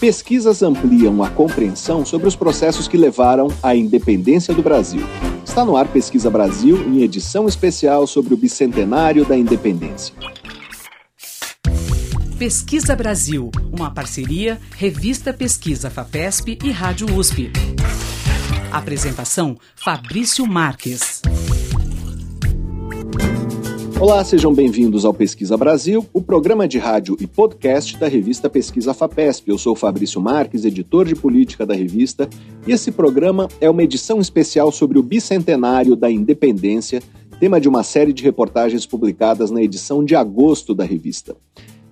Pesquisas ampliam a compreensão sobre os processos que levaram à independência do Brasil. Está no ar Pesquisa Brasil, em edição especial sobre o bicentenário da independência. Pesquisa Brasil, uma parceria Revista Pesquisa FAPESP e Rádio USP. Apresentação Fabrício Marques. Olá, sejam bem-vindos ao Pesquisa Brasil, o programa de rádio e podcast da revista Pesquisa FAPESP. Eu sou Fabrício Marques, editor de política da revista, e esse programa é uma edição especial sobre o bicentenário da independência, tema de uma série de reportagens publicadas na edição de agosto da revista.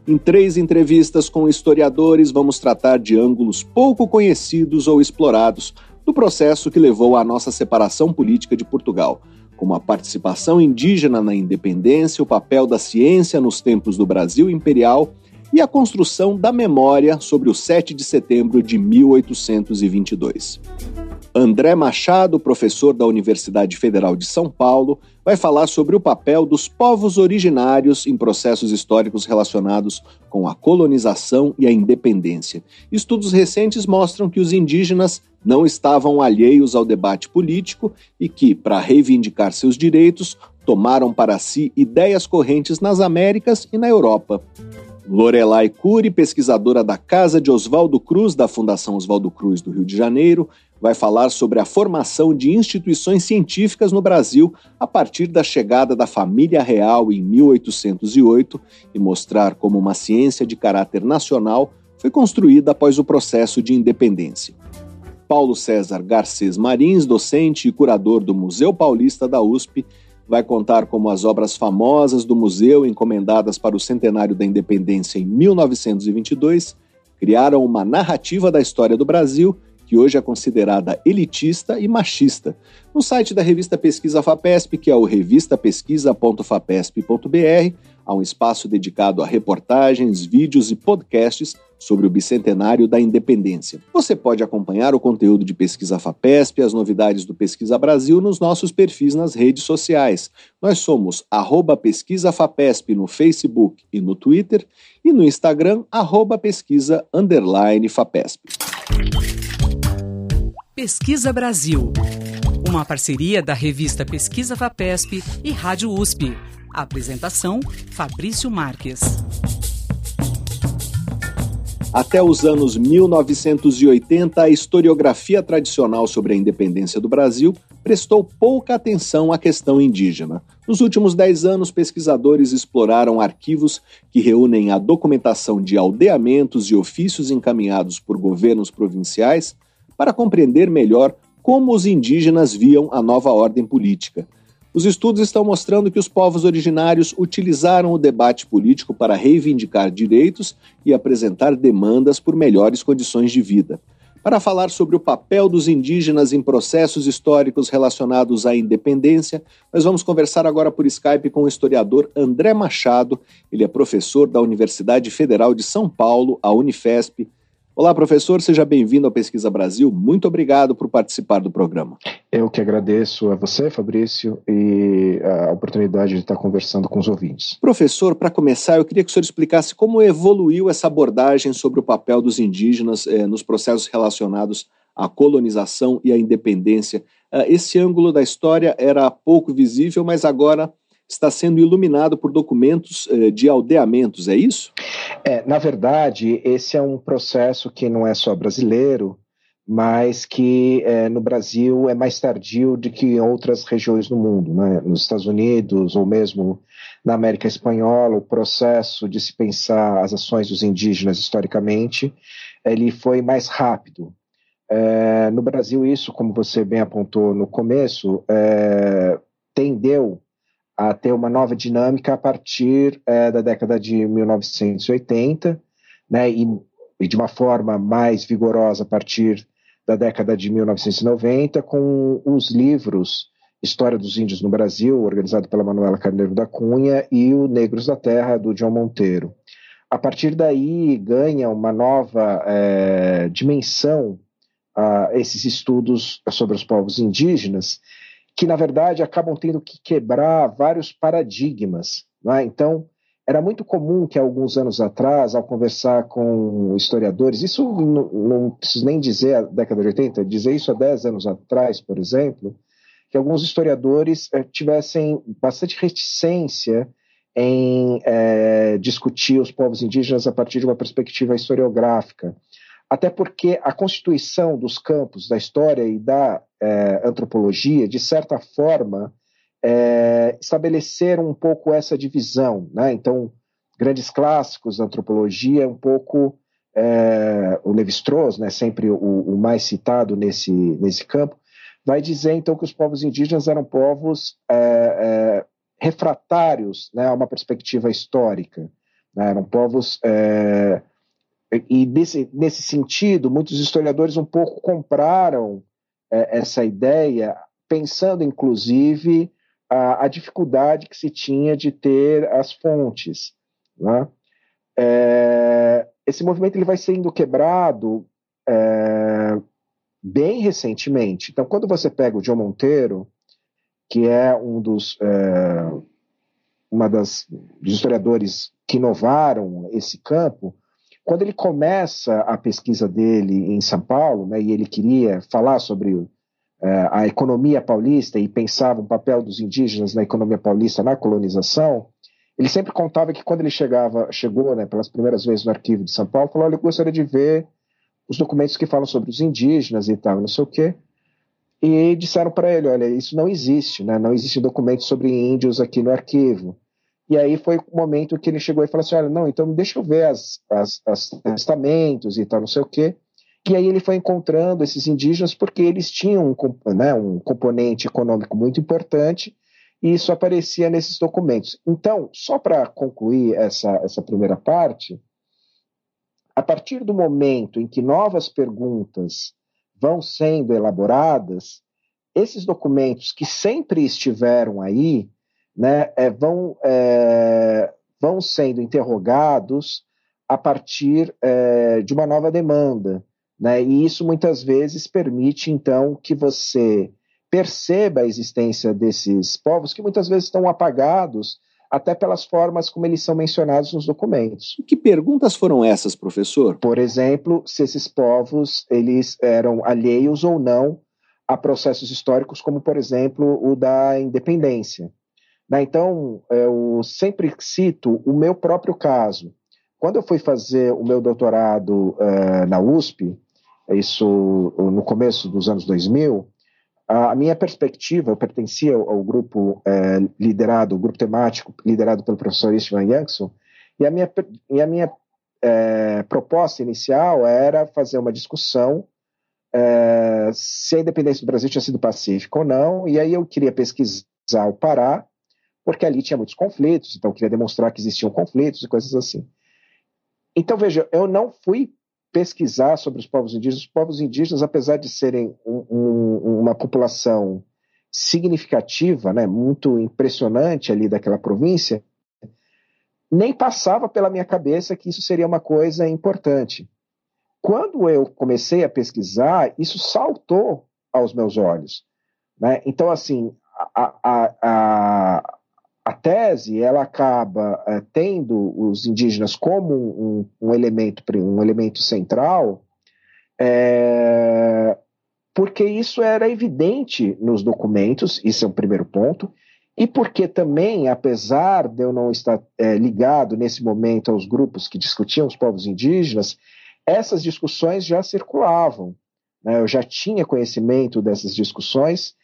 Em três entrevistas com historiadores, vamos tratar de ângulos pouco conhecidos ou explorados do processo que levou à nossa separação política de Portugal como a participação indígena na independência, o papel da ciência nos tempos do Brasil imperial e a construção da memória sobre o 7 de setembro de 1822. André Machado, professor da Universidade Federal de São Paulo, vai falar sobre o papel dos povos originários em processos históricos relacionados com a colonização e a independência. Estudos recentes mostram que os indígenas não estavam alheios ao debate político e que, para reivindicar seus direitos, tomaram para si ideias correntes nas Américas e na Europa. Lorelai Cury, pesquisadora da Casa de Oswaldo Cruz, da Fundação Oswaldo Cruz do Rio de Janeiro, vai falar sobre a formação de instituições científicas no Brasil a partir da chegada da família real em 1808 e mostrar como uma ciência de caráter nacional foi construída após o processo de independência. Paulo César Garcês Marins, docente e curador do Museu Paulista da USP, vai contar como as obras famosas do museu, encomendadas para o centenário da independência em 1922, criaram uma narrativa da história do Brasil que hoje é considerada elitista e machista. No site da revista Pesquisa FAPESP, que é o revistapesquisa.fapesp.br, há um espaço dedicado a reportagens, vídeos e podcasts sobre o bicentenário da independência. Você pode acompanhar o conteúdo de Pesquisa FAPESP e as novidades do Pesquisa Brasil nos nossos perfis nas redes sociais. Nós somos arroba Pesquisa FAPESP no Facebook e no Twitter e no Instagram, arroba pesquisa underline FAPESP. Pesquisa Brasil, uma parceria da revista Pesquisa FAPESP e Rádio USP. Apresentação Fabrício Marques. Até os anos 1980, a historiografia tradicional sobre a independência do Brasil prestou pouca atenção à questão indígena. Nos últimos dez anos, pesquisadores exploraram arquivos que reúnem a documentação de aldeamentos e ofícios encaminhados por governos provinciais para compreender melhor como os indígenas viam a nova ordem política. Os estudos estão mostrando que os povos originários utilizaram o debate político para reivindicar direitos e apresentar demandas por melhores condições de vida. Para falar sobre o papel dos indígenas em processos históricos relacionados à independência, nós vamos conversar agora por Skype com o historiador André Machado. Ele é professor da Universidade Federal de São Paulo, a Unifesp, Olá, professor, seja bem-vindo ao Pesquisa Brasil. Muito obrigado por participar do programa. Eu que agradeço a você, Fabrício, e a oportunidade de estar conversando com os ouvintes. Professor, para começar, eu queria que o senhor explicasse como evoluiu essa abordagem sobre o papel dos indígenas eh, nos processos relacionados à colonização e à independência. Uh, esse ângulo da história era pouco visível, mas agora está sendo iluminado por documentos eh, de aldeamentos, é isso? É, na verdade, esse é um processo que não é só brasileiro, mas que é, no Brasil é mais tardio do que em outras regiões do mundo, né? nos Estados Unidos ou mesmo na América Espanhola, o processo de se pensar as ações dos indígenas historicamente, ele foi mais rápido. É, no Brasil, isso, como você bem apontou no começo, é, tendeu a ter uma nova dinâmica a partir é, da década de 1980, né, e, e, de uma forma mais vigorosa a partir da década de 1990, com os livros História dos Índios no Brasil, organizado pela Manuela Carneiro da Cunha, e o Negros da Terra, do John Monteiro. A partir daí ganha uma nova é, dimensão a esses estudos sobre os povos indígenas, que na verdade acabam tendo que quebrar vários paradigmas. É? Então, era muito comum que alguns anos atrás, ao conversar com historiadores, isso não, não preciso nem dizer a década de 80, dizer isso há 10 anos atrás, por exemplo, que alguns historiadores eh, tivessem bastante reticência em eh, discutir os povos indígenas a partir de uma perspectiva historiográfica. Até porque a constituição dos campos da história e da eh, antropologia, de certa forma, é, estabeleceram um pouco essa divisão. Né? Então, grandes clássicos da antropologia, um pouco é, o Levi-Strauss, né, sempre o, o, mais citado nesse, nesse campo, vai dizer então que os povos indígenas eram povos é, é refratários né, a uma perspectiva histórica, né, eram povos é, e nesse, nesse sentido muitos historiadores um pouco compraram é, essa ideia pensando inclusive a, a, dificuldade que se tinha de ter as fontes. Né? É, esse movimento ele vai sendo quebrado é, bem recentemente. Então, quando você pega o John Monteiro, que é um dos é, uma das dos historiadores que inovaram esse campo, quando ele começa a pesquisa dele em São Paulo, né, e ele queria falar sobre é, a economia paulista e pensava o papel dos indígenas na economia paulista na colonização, ele sempre contava que quando ele chegava, chegou né, pelas primeiras vezes no arquivo de São Paulo, falou: Olha, eu gostaria de ver os documentos que falam sobre os indígenas e tal, não sei o quê. E disseram para ele: Olha, isso não existe, né? não existe documento sobre índios aqui no arquivo. E aí foi o momento que ele chegou e falou assim: Olha, não, então deixa eu ver as, as, as testamentos e tal, não sei o quê. E aí ele foi encontrando esses indígenas porque eles tinham um, né, um componente econômico muito importante e isso aparecia nesses documentos. Então, só para concluir essa, essa primeira parte, a partir do momento em que novas perguntas vão sendo elaboradas, esses documentos que sempre estiveram aí né, é, vão, é, vão sendo interrogados a partir é, de uma nova demanda. Né? E isso muitas vezes permite, então, que você perceba a existência desses povos que muitas vezes estão apagados até pelas formas como eles são mencionados nos documentos. Que perguntas foram essas, professor? Por exemplo, se esses povos eles eram alheios ou não a processos históricos, como por exemplo o da independência. Né? Então, eu sempre cito o meu próprio caso. Quando eu fui fazer o meu doutorado uh, na USP, isso no começo dos anos 2000, a minha perspectiva, eu pertencia ao, grupo é, liderado, o grupo temático liderado pelo professor Istvan Jansson, e a minha, e a minha é, proposta inicial era fazer uma discussão é, se a independência do Brasil tinha sido pacífica ou não, e aí eu queria pesquisar o Pará, porque ali tinha muitos conflitos, então queria demonstrar que existiam conflitos e coisas assim. Então, veja, eu não fui pesquisar sobre os povos indígenas. Os povos indígenas, apesar de serem um, um, uma população significativa, né, muito impressionante ali daquela província, nem passava pela minha cabeça que isso seria uma coisa importante. Quando eu comecei a pesquisar, isso saltou aos meus olhos. Né? Então, assim, a, a, a tese ela acaba é, tendo os indígenas como um, um, elemento um elemento central é, porque isso era evidente nos documentos isso é um primeiro ponto e porque também apesar de eu não estar é, ligado nesse momento aos grupos que discutiam os povos indígenas essas discussões já circulavam né? eu já tinha conhecimento dessas discussões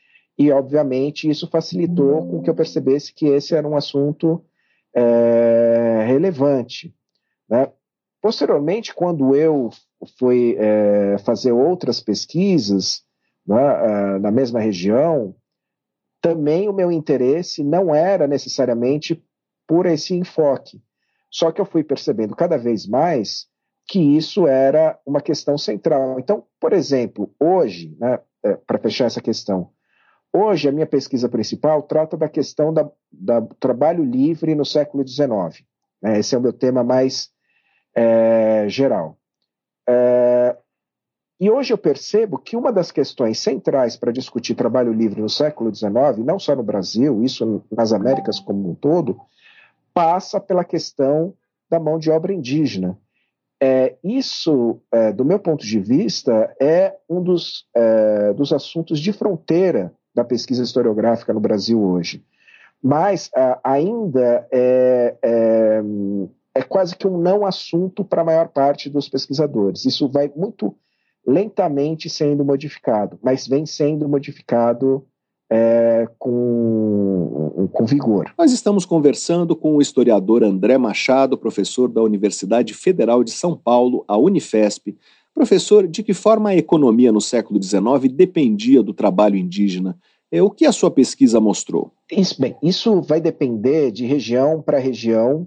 e, obviamente, isso facilitou com que eu percebesse que esse era um assunto é, relevante. Né? Posteriormente, quando eu fui é, fazer outras pesquisas né, é, na mesma região, também o meu interesse não era necessariamente por esse enfoque. Só que eu fui percebendo cada vez mais que isso era uma questão central. Então, por exemplo, hoje, né, é, para fechar essa questão, Hoje, a minha pesquisa principal trata da questão da, da trabalho livre no século XIX. Né? Esse é o meu tema mais é, geral. É, e hoje eu percebo que uma das questões centrais para discutir trabalho livre no século XIX, não só no Brasil, isso nas Américas como um todo, passa pela questão da mão de obra indígena. É, isso, é, do meu ponto de vista, é um dos, é, dos assuntos de fronteira da pesquisa historiográfica no Brasil hoje. Mas ainda é, é, é, quase que um não assunto para a maior parte dos pesquisadores. Isso vai muito lentamente sendo modificado, mas vem sendo modificado é, com, com vigor. Nós estamos conversando com o historiador André Machado, professor da Universidade Federal de São Paulo, a Unifesp. Professor, de que forma a economia no século XIX dependia do trabalho indígena? É, o que a sua pesquisa mostrou? Isso, bem, isso vai depender de região para região,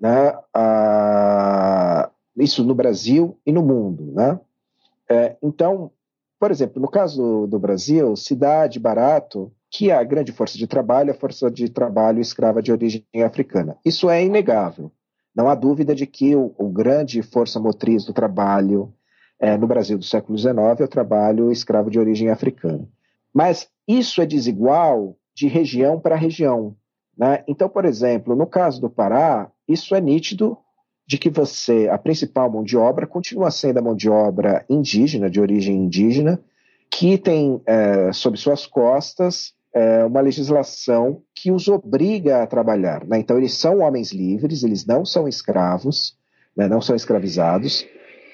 né? Ah, isso no Brasil e no mundo. Né? É, então, por exemplo, no caso do, Brasil, cidade barato, que a grande força de trabalho é a força de trabalho escrava de origem africana. Isso é inegável. Não há dúvida de que o, o grande força motriz do trabalho é, no Brasil do século XIX é o trabalho escravo de origem africana. Mas isso é desigual de região para região. Né? Então, por exemplo, no caso do Pará, isso é nítido de que você, a principal mão de obra, continua sendo a mão de obra indígena, de origem indígena, que tem é, sob suas costas é, uma legislação que os obriga a trabalhar. Né? Então, eles são homens livres, eles não são escravos, né? não são escravizados,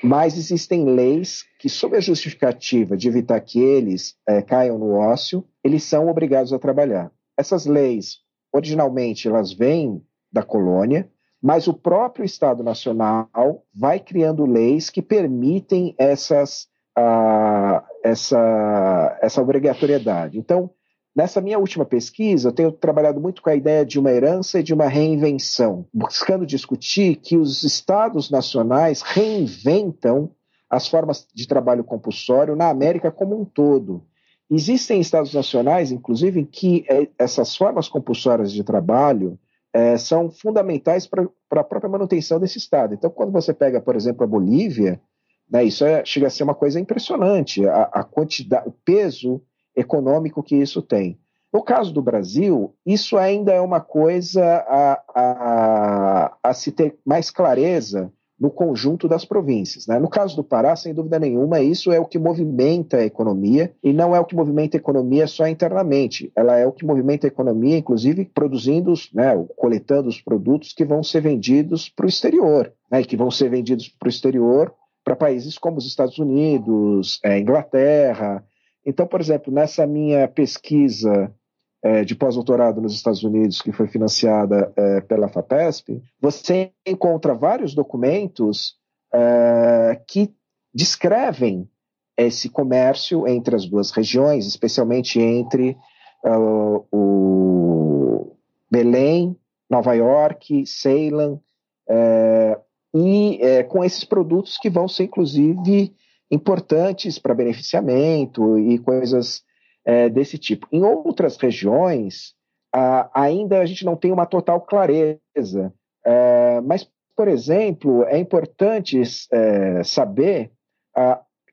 mas existem leis que, sob a justificativa de evitar que eles é, caiam no ócio, eles são obrigados a trabalhar. Essas leis, originalmente, elas vêm da colônia, mas o próprio Estado Nacional vai criando leis que permitem essas, uh, essa, essa obrigatoriedade. Então, nessa minha última pesquisa, eu tenho trabalhado muito com a ideia de uma herança e de uma reinvenção, buscando discutir que os Estados nacionais reinventam as formas de trabalho compulsório na América como um todo. Existem estados nacionais, inclusive, em que eh, essas formas compulsórias de trabalho é, são fundamentais para a própria manutenção desse Estado. Então, quando você pega, por exemplo, a Bolívia, né, isso é, chega a ser uma coisa impressionante, a, a quantidade, o peso econômico que isso tem. No caso do Brasil, isso ainda é uma coisa a, a, a se ter mais clareza no conjunto das províncias. Né? No caso do Pará, sem dúvida nenhuma, isso é o que movimenta a economia e não é o que movimenta a economia só internamente. Ela é o que movimenta a economia, inclusive produzindo, né, coletando os produtos que vão ser vendidos para o exterior, né, que vão ser vendidos para o exterior para países como os Estados Unidos, é, Inglaterra. Então, por exemplo, nessa minha pesquisa é, de pós-doutorado nos Estados Unidos, que foi financiada é, pela FAPESP, você encontra vários documentos é, que descrevem esse comércio entre as duas regiões, especialmente entre uh, o Belém, Nova York, Ceilão, é, e é, com esses produtos que vão ser, inclusive, importantes para beneficiamento e coisas é, desse tipo. Em outras regiões, ainda a gente não tem uma total clareza, é, mas, por exemplo, é importante é, saber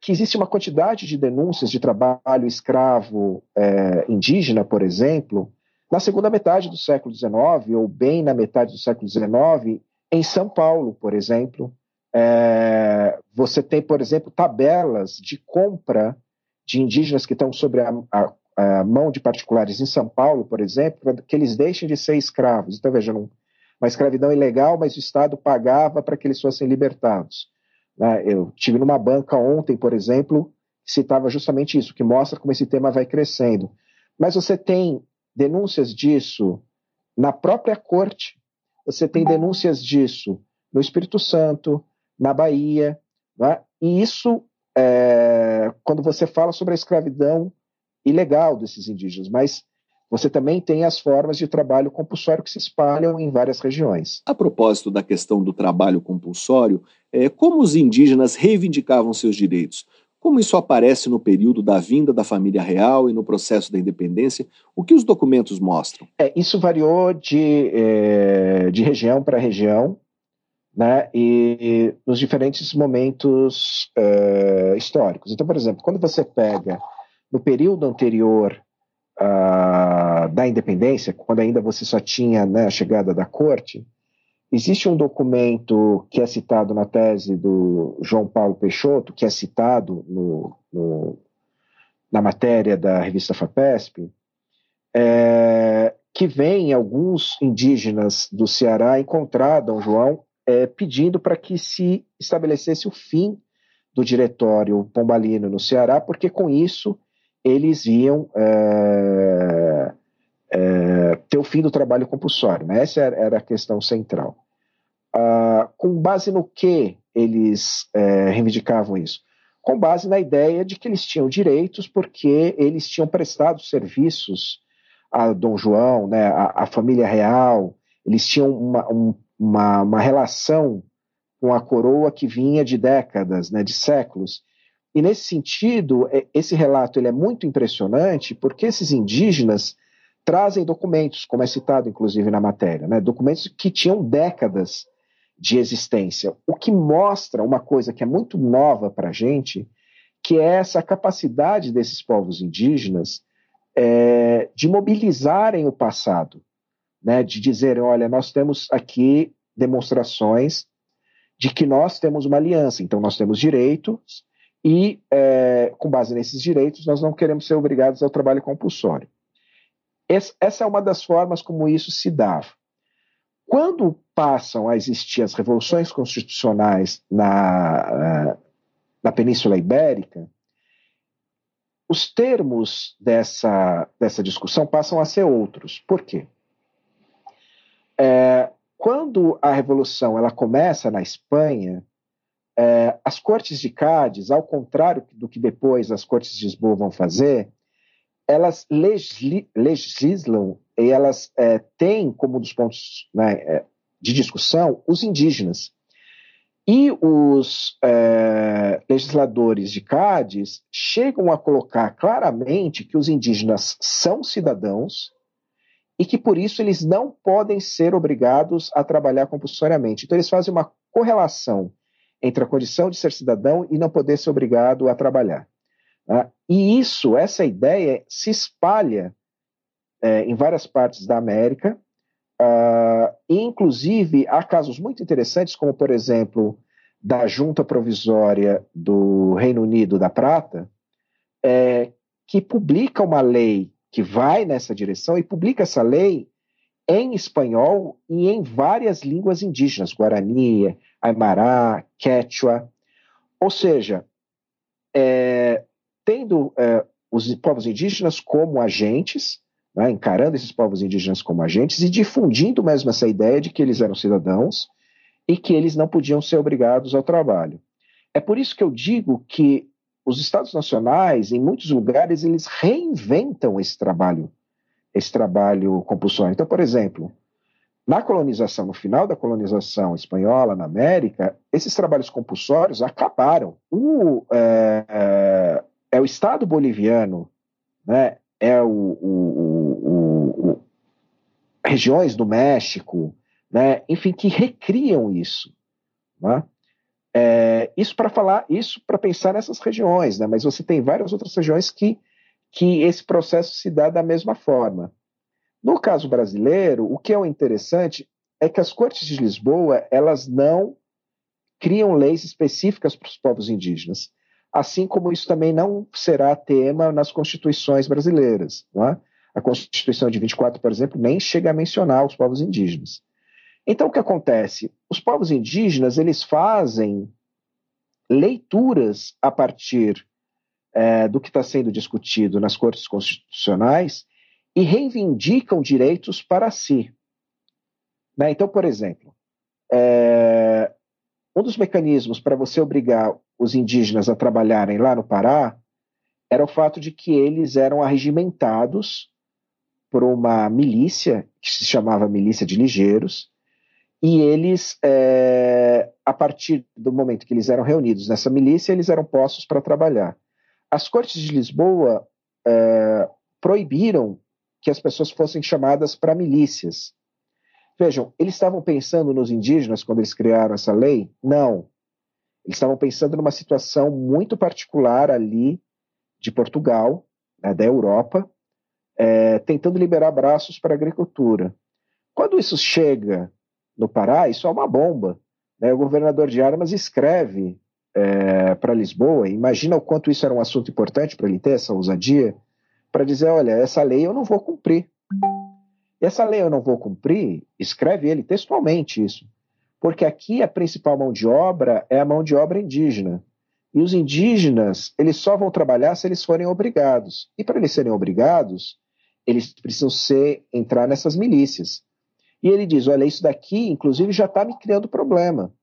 que existe uma quantidade de denúncias de trabalho escravo é, indígena, por exemplo, na segunda metade do século XIX, ou bem na metade do século XIX, em São Paulo, por exemplo. É, você tem, por exemplo, tabelas de compra de indígenas que estão sobre a, a, a, mão de particulares em São Paulo, por exemplo, para que eles deixem de ser escravos. Então, veja, uma escravidão ilegal, mas o Estado pagava para que eles fossem libertados. Né? Eu tive numa banca ontem, por exemplo, que citava justamente isso, que mostra como esse tema vai crescendo. Mas você tem denúncias disso na própria corte, você tem denúncias disso no Espírito Santo, na Bahia, né? e isso é, quando você fala sobre a escravidão ilegal desses indígenas, mas você também tem as formas de trabalho compulsório que se espalham em várias regiões. A propósito da questão do trabalho compulsório, é, como os indígenas reivindicavam seus direitos? Como isso aparece no período da vinda da família real e no processo da independência? O que os documentos mostram? É, isso variou de, é, de região para região né, e nos diferentes momentos uh, históricos. Então, por exemplo, quando você pega no período anterior uh, da independência, quando ainda você só tinha né, a chegada da corte, existe um documento que é citado na tese do João Paulo Peixoto, que é citado no, no, na matéria da revista FAPESP, é, que vem alguns indígenas do Ceará encontrar Dom João é, pedindo para que se estabelecesse o fim do diretório pombalino no Ceará, porque com isso eles iam é, é, ter o fim do trabalho compulsório. Né? Essa era a questão central. Ah, com base no que eles é, reivindicavam isso? Com base na ideia de que eles tinham direitos porque eles tinham prestado serviços a Dom João, né, a, a família real, eles tinham uma, um, uma, uma relação com a coroa que vinha de décadas, né, de séculos. E nesse sentido, é, esse relato ele é muito impressionante porque esses indígenas trazem documentos, como é citado inclusive na matéria, né, documentos que tinham décadas de existência, o que mostra uma coisa que é muito nova para a gente, que é essa capacidade desses povos indígenas é, de mobilizarem o passado, né, de dizerem, olha, nós temos aqui demonstrações de que nós temos uma aliança, então nós temos direitos e, é, com base nesses direitos, nós não queremos ser obrigados ao trabalho compulsório. Essa é uma das formas como isso se dá. Quando passam a existir as revoluções constitucionais na, na Península Ibérica, os termos dessa, dessa discussão passam a ser outros. Por quê? É, quando a revolução ela começa na Espanha, é, as cortes de Cádiz, ao contrário do que depois as cortes de Lisboa vão fazer, elas legislam e elas é, têm como um dos pontos né, é, de discussão os indígenas. E os é, legisladores de Cádiz chegam a colocar claramente que os indígenas são cidadãos e que por isso eles não podem ser obrigados a trabalhar compulsoriamente. Então eles fazem uma correlação entre a condição de ser cidadão e não poder ser obrigado a trabalhar. Né? E isso, essa ideia, se espalha é, em várias partes da América Uh, inclusive, há casos muito interessantes, como, por exemplo, da Junta Provisória do Reino Unido da Prata, é, que publica uma lei que vai nessa direção e publica essa lei em espanhol e em várias línguas indígenas, Guarani, Aimará, Quechua. Ou seja, é, tendo é, os povos indígenas como agentes, né, encarando esses povos indígenas como agentes e difundindo mesmo essa ideia de que eles eram cidadãos e que eles não podiam ser obrigados ao trabalho. É por isso que eu digo que os estados nacionais, em muitos lugares, eles reinventam esse trabalho, esse trabalho compulsório. Então, por exemplo, na colonização, no final da colonização espanhola na América, esses trabalhos compulsórios acabaram. O, é, é, o Estado boliviano, né, é o, o, o, o regiões do México, né, enfim, que recriam isso. Né? É, isso para falar, isso para pensar nessas regiões, né, mas você tem várias outras regiões que, que esse processo se dá da mesma forma. No caso brasileiro, o que é o interessante é que as cortes de Lisboa elas não criam leis específicas para os povos indígenas assim como isso também não será tema nas constituições brasileiras. É? A Constituição de 24, por exemplo, nem chega a mencionar os povos indígenas. Então, o que acontece? Os povos indígenas eles fazem leituras a partir é, do que está sendo discutido nas cortes constitucionais e reivindicam direitos para si. Né? Então, por exemplo, é, um dos mecanismos para você obrigar os indígenas a trabalharem lá no Pará era o fato de que eles eram arregimentados por uma milícia que se chamava Milícia de Ligeiros, e eles, é, a partir do momento que eles eram reunidos nessa milícia, eles eram postos para trabalhar. As cortes de Lisboa é, proibiram que as pessoas fossem chamadas para milícias. Vejam, eles estavam pensando nos indígenas quando eles criaram essa lei? Não. Eles estavam pensando numa situação muito particular ali de Portugal, né, da Europa, é, tentando liberar braços para a agricultura. Quando isso chega no Pará, isso é uma bomba. Né? O governador de Armas escreve é, para Lisboa, imagina o quanto isso era um assunto importante para ele ter essa ousadia, para dizer: olha, essa lei eu não vou cumprir. Essa lei eu não vou cumprir, escreve ele textualmente isso, porque aqui a principal mão de obra é a mão de obra indígena. E os indígenas, eles só vão trabalhar se eles forem obrigados. E para eles serem obrigados, eles precisam ser, entrar nessas milícias. E ele diz: olha, isso daqui, inclusive, já está me criando problema,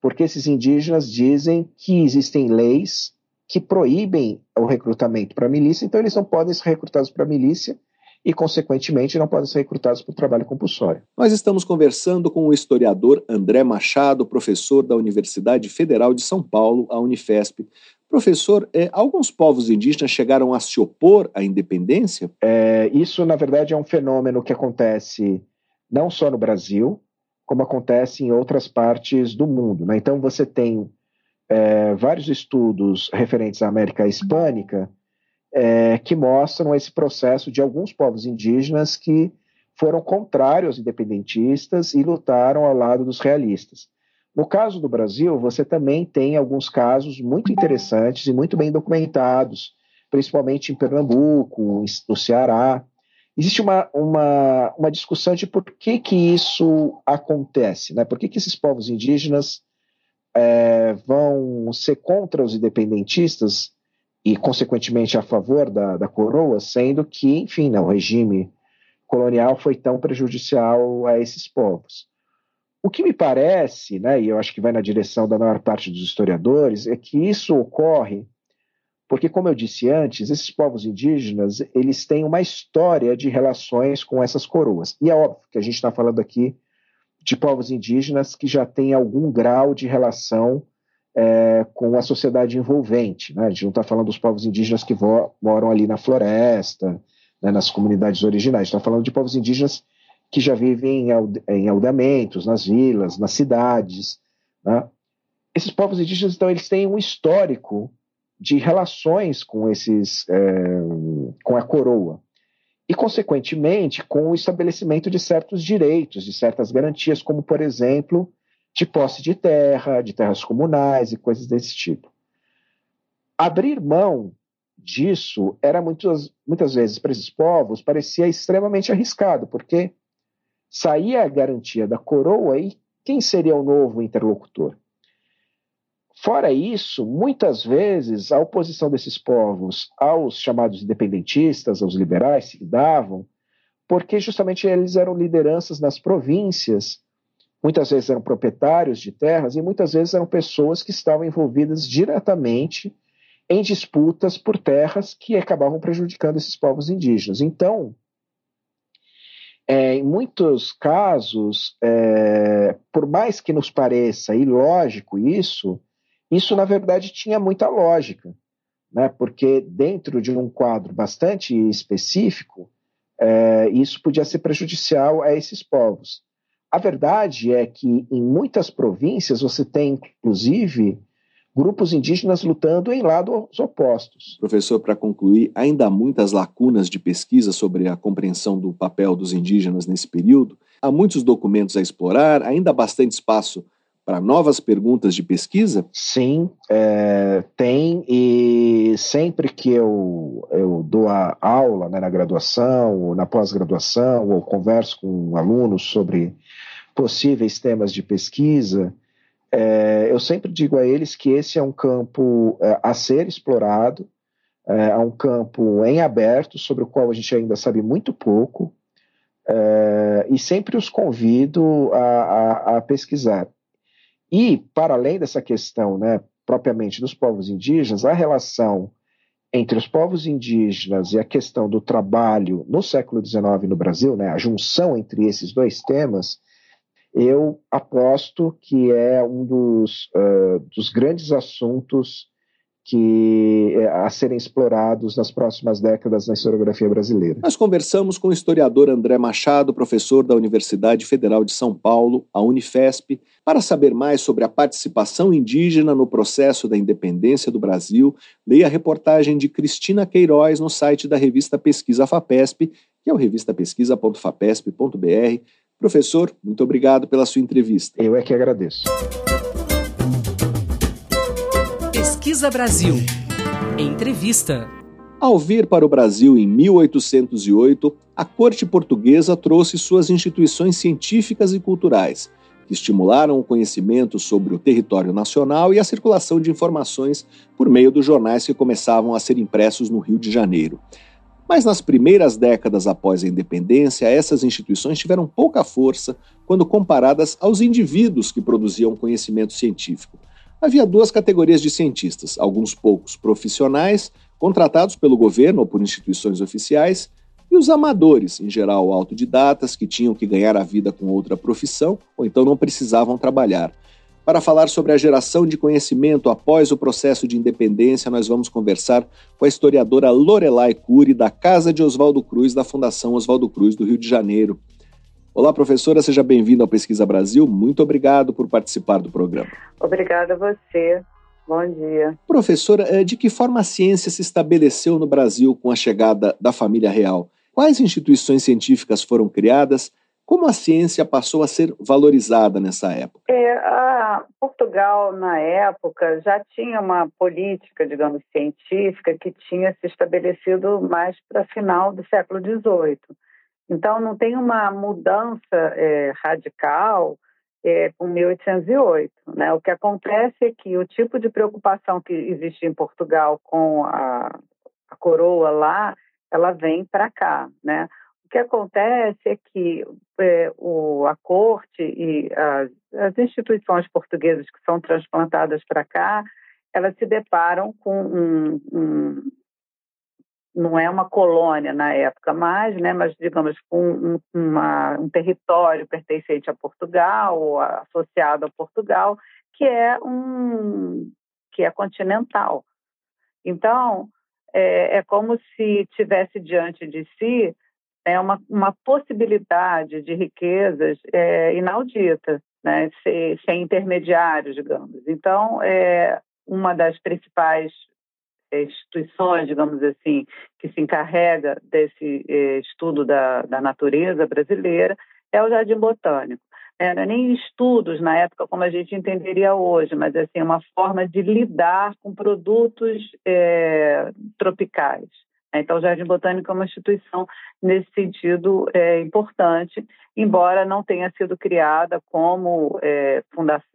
porque esses indígenas dizem que existem leis que proíbem o recrutamento para a milícia, então eles não podem ser recrutados para a milícia e, consequentemente, não podem ser recrutados para o trabalho compulsório. Nós estamos conversando com o historiador André Machado, professor da Universidade Federal de São Paulo, a Unifesp. Professor, é, alguns povos indígenas chegaram a se opor à independência? É, isso, na verdade, é um fenômeno que acontece não só no Brasil, como acontece em outras partes do mundo. Né? Então, você tem é, vários estudos referentes à América Hispânica é, que mostram esse processo de alguns povos indígenas que foram contrários aos independentistas e lutaram ao lado dos realistas. No caso do Brasil, você também tem alguns casos muito interessantes e muito bem documentados, principalmente em Pernambuco, no Ceará, existe uma, uma, uma discussão de por que, que isso acontece, né? por que, que esses povos indígenas é, vão ser contra os independentistas e, consequentemente, a favor da, da coroa, sendo que, enfim, não, o regime colonial foi tão prejudicial a esses povos. O que me parece, né, e eu acho que vai na direção da maior parte dos historiadores, é que isso ocorre porque, como eu disse antes, esses povos indígenas eles têm uma história de relações com essas coroas. E é óbvio que a gente está falando aqui de povos indígenas que já têm algum grau de relação é, com a sociedade envolvente. Né? A gente não está falando dos povos indígenas que moram ali na floresta, né, nas comunidades originais. está falando de povos indígenas que já vivem em, em aldeamentos, nas vilas, nas cidades. Né? Esses povos indígenas, então, eles têm um histórico de relações com esses é, com a coroa e consequentemente com o estabelecimento de certos direitos, de certas garantias, como por exemplo de posse de terra, de terras comunais e coisas desse tipo. Abrir mão disso era muitas, muitas vezes para esses povos parecia extremamente arriscado, porque saía a garantia da coroa e quem seria o novo interlocutor? Fora isso, muitas vezes a oposição desses povos aos chamados independentistas, aos liberais, se davam, porque justamente eles eram lideranças nas províncias, muitas vezes eram proprietários de terras e muitas vezes eram pessoas que estavam envolvidas diretamente em disputas por terras que acabavam prejudicando esses povos indígenas. Então, é, em muitos casos, é, por mais que nos pareça ilógico isso, isso, na verdade, tinha muita lógica, né? porque dentro de um quadro bastante específico, é, isso podia ser prejudicial a esses povos. A verdade é que em muitas províncias você tem, inclusive, grupos indígenas lutando em lados opostos. Professor, para concluir, ainda há muitas lacunas de pesquisa sobre a compreensão do papel dos indígenas nesse período. Há muitos documentos a explorar, ainda há bastante espaço para novas perguntas de pesquisa? Sim, é, tem, e sempre que eu, eu dou a aula né, na graduação, ou na pós-graduação, ou converso com alunos sobre possíveis temas de pesquisa, é, eu sempre digo a eles que esse é um campo é, a ser explorado, é, é um campo em aberto, sobre o qual a gente ainda sabe muito pouco, é, e sempre os convido a, a, a pesquisar. E, para além dessa questão né, propriamente dos povos indígenas, a relação entre os povos indígenas e a questão do trabalho no século XIX no Brasil, né, a junção entre esses dois temas, eu aposto que é um dos, uh, dos grandes assuntos que é, a serem explorados nas próximas décadas na historiografia brasileira. Nós conversamos com o historiador André Machado, professor da Universidade Federal de São Paulo, a Unifesp, para saber mais sobre a participação indígena no processo da independência do Brasil. Leia a reportagem de Cristina Queiroz no site da revista Pesquisa FAPESP, que é o revistapesquisa.fapesp.br. Professor, muito obrigado pela sua entrevista. Eu é que agradeço. Pesquisa Brasil. Entrevista. Ao vir para o Brasil em 1808, a corte portuguesa trouxe suas instituições científicas e culturais, que estimularam o conhecimento sobre o território nacional e a circulação de informações por meio dos jornais que começavam a ser impressos no Rio de Janeiro. Mas nas primeiras décadas após a independência, essas instituições tiveram pouca força quando comparadas aos indivíduos que produziam conhecimento científico havia duas categorias de cientistas: alguns poucos profissionais, contratados pelo governo ou por instituições oficiais, e os amadores, em geral autodidatas, que tinham que ganhar a vida com outra profissão ou então não precisavam trabalhar. Para falar sobre a geração de conhecimento após o processo de independência, nós vamos conversar com a historiadora Lorelai Cury, da Casa de Oswaldo Cruz, da Fundação Oswaldo Cruz, do Rio de Janeiro. Olá, professora, seja bem-vinda ao Pesquisa Brasil. Muito obrigado por participar do programa. Obrigada a você. Bom dia. Professora, eh, de que forma a ciência se estabeleceu no Brasil com a chegada da família real? Quais instituições científicas foram criadas? Como a ciência passou a ser valorizada nessa época? É, a Portugal, na época, já tinha uma política, digamos, científica que tinha se estabelecido mais para final do século XVIII. Então, não tem uma mudança é, radical é, com 1808. Né? O que acontece é que o tipo de preocupação que existe em Portugal com a, a coroa lá, ela vem para cá. Né? O que acontece é que é, o, a corte e as, as instituições portuguesas que são transplantadas para cá, elas se deparam com um, um não é uma colônia na época mais, né, mas digamos um, uma, um território pertencente a Portugal ou associado a Portugal, que é um que é continental. Então é, é como se tivesse diante de si é uma, uma possibilidade de riquezas é, inaudita, né, sem, sem intermediários, digamos. Então é uma das principais instituições, digamos assim, que se encarrega desse eh, estudo da, da natureza brasileira é o Jardim Botânico. É, não é nem estudos na época como a gente entenderia hoje, mas assim uma forma de lidar com produtos é, tropicais. Então, o Jardim Botânico é uma instituição nesse sentido é, importante, embora não tenha sido criada como é,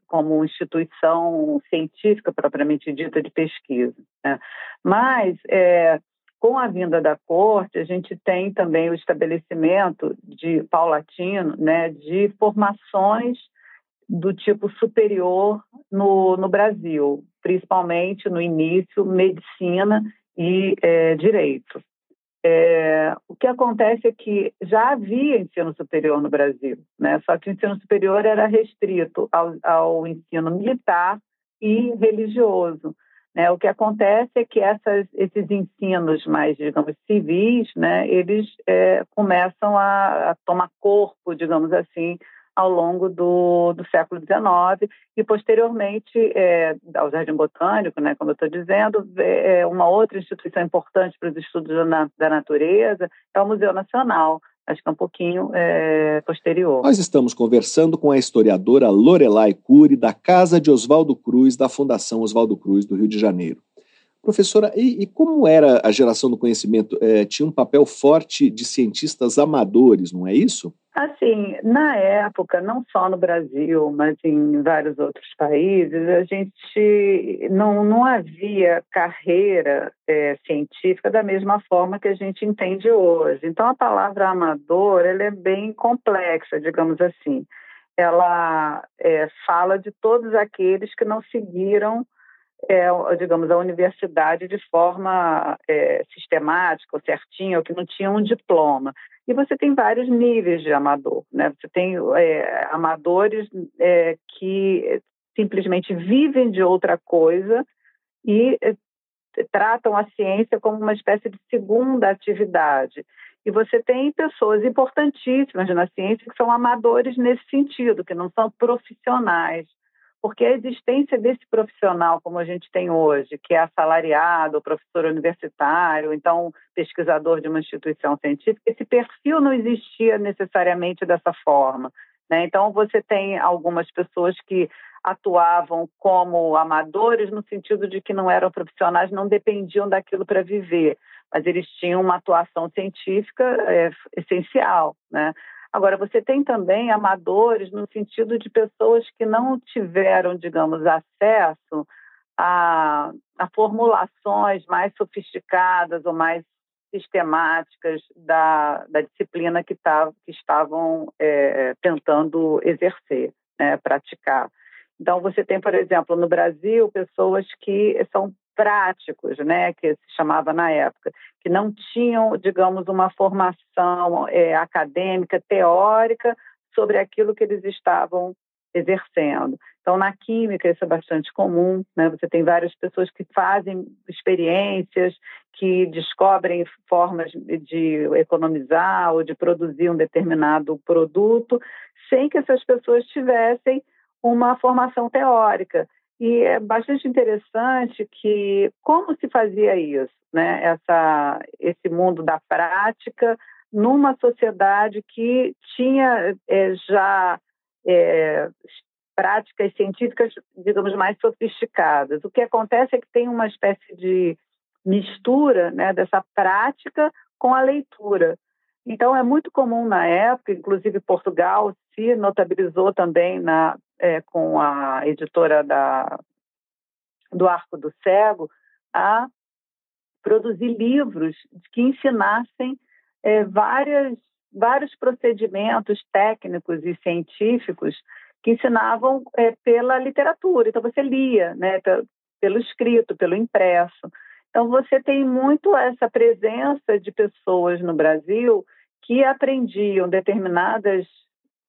como instituição científica propriamente dita de pesquisa. Né? Mas, é, com a vinda da corte, a gente tem também o estabelecimento de paulatino né, de formações do tipo superior no, no Brasil, principalmente no início, medicina e é, direito. É, o que acontece é que já havia ensino superior no Brasil, né? só que o ensino superior era restrito ao, ao ensino militar e religioso. Né? O que acontece é que essas, esses ensinos mais, digamos, civis, né, eles é, começam a, a tomar corpo, digamos assim, ao longo do, do século XIX e, posteriormente, é, ao Jardim Botânico, né, como eu estou dizendo, é uma outra instituição importante para os estudos da, da natureza é o Museu Nacional, acho que é um pouquinho é, posterior. Nós estamos conversando com a historiadora Lorelai Cury, da Casa de Oswaldo Cruz, da Fundação Oswaldo Cruz, do Rio de Janeiro. Professora, e, e como era a geração do conhecimento? É, tinha um papel forte de cientistas amadores, não é isso? Assim, na época, não só no Brasil, mas em vários outros países, a gente não, não havia carreira é, científica da mesma forma que a gente entende hoje. Então, a palavra amador ela é bem complexa, digamos assim. Ela é, fala de todos aqueles que não seguiram é, digamos, a universidade de forma é, sistemática ou certinha, ou que não tinham um diploma. E você tem vários níveis de amador, né? Você tem é, amadores é, que simplesmente vivem de outra coisa e é, tratam a ciência como uma espécie de segunda atividade. E você tem pessoas importantíssimas na ciência que são amadores nesse sentido, que não são profissionais. Porque a existência desse profissional, como a gente tem hoje, que é assalariado, professor universitário, então pesquisador de uma instituição científica, esse perfil não existia necessariamente dessa forma. Né? Então, você tem algumas pessoas que atuavam como amadores, no sentido de que não eram profissionais, não dependiam daquilo para viver mas eles tinham uma atuação científica é, essencial, né? Agora, você tem também amadores no sentido de pessoas que não tiveram, digamos, acesso a, a formulações mais sofisticadas ou mais sistemáticas da, da disciplina que, tá, que estavam é, tentando exercer, né, praticar. Então, você tem, por exemplo, no Brasil, pessoas que são práticos, né, que se chamava na época, que não tinham, digamos, uma formação é, acadêmica, teórica sobre aquilo que eles estavam exercendo. Então, na química, isso é bastante comum, né? Você tem várias pessoas que fazem experiências, que descobrem formas de economizar ou de produzir um determinado produto, sem que essas pessoas tivessem uma formação teórica. E é bastante interessante que como se fazia isso, né? Essa, esse mundo da prática numa sociedade que tinha é, já é, práticas científicas, digamos, mais sofisticadas. O que acontece é que tem uma espécie de mistura né, dessa prática com a leitura. Então, é muito comum na época, inclusive Portugal se notabilizou também na, é, com a editora da, do Arco do Cego, a produzir livros que ensinassem é, várias, vários procedimentos técnicos e científicos que ensinavam é, pela literatura. Então, você lia né, pelo, escrito, pelo impresso. Então, você tem muito essa presença de pessoas no Brasil que aprendiam determinadas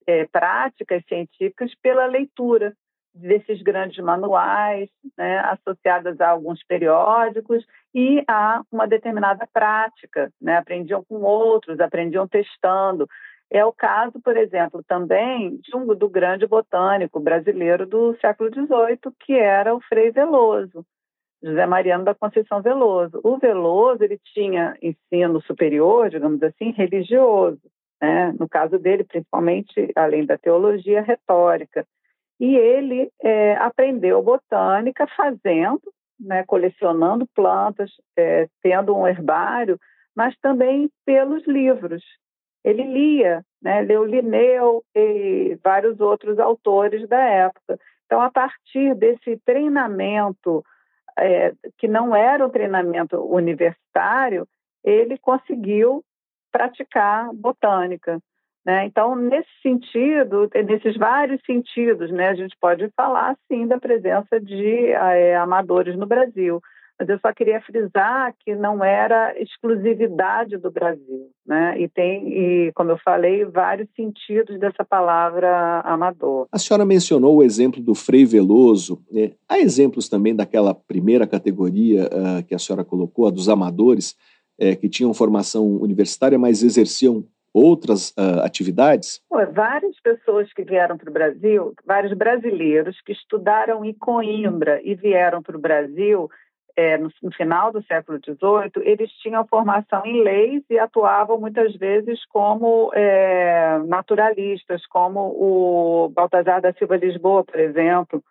é, práticas científicas pela leitura desses grandes manuais, né, associadas a alguns periódicos e a uma determinada prática. Né, aprendiam com outros, aprendiam testando. É o caso, por exemplo, também de um, do grande botânico brasileiro do século XVIII, que era o Frei Veloso, José Mariano da Conceição Veloso. O Veloso ele tinha ensino superior, digamos assim, religioso né? no caso dele, principalmente, além da teologia, retórica. E ele é, aprendeu botânica fazendo, né, colecionando plantas, é, tendo um herbário, mas também pelos livros. Ele lia, né, leu Linneu e vários outros autores da época. Então, a partir desse treinamento, é, que não era um treinamento universitário, ele conseguiu praticar botânica. Né? Então, nesse sentido, nesses vários sentidos, né, a gente pode falar, sim, da presença de é, amadores no Brasil. Mas eu só queria frisar que não era exclusividade do Brasil, né? E tem, e, como eu falei, vários sentidos dessa palavra amador. A senhora mencionou o exemplo do Frei Veloso. Né? Há exemplos também daquela primeira categoria uh, que a senhora colocou, a dos amadores é, que tinham formação universitária, mas exerciam outras uh, atividades? Várias pessoas que vieram para o Brasil, vários brasileiros que estudaram em Coimbra e vieram para o Brasil é, no, no, final do século XVIII, eles tinham formação em leis e atuavam muitas vezes como é, naturalistas, como o Baltazar da Silva Lisboa, por exemplo,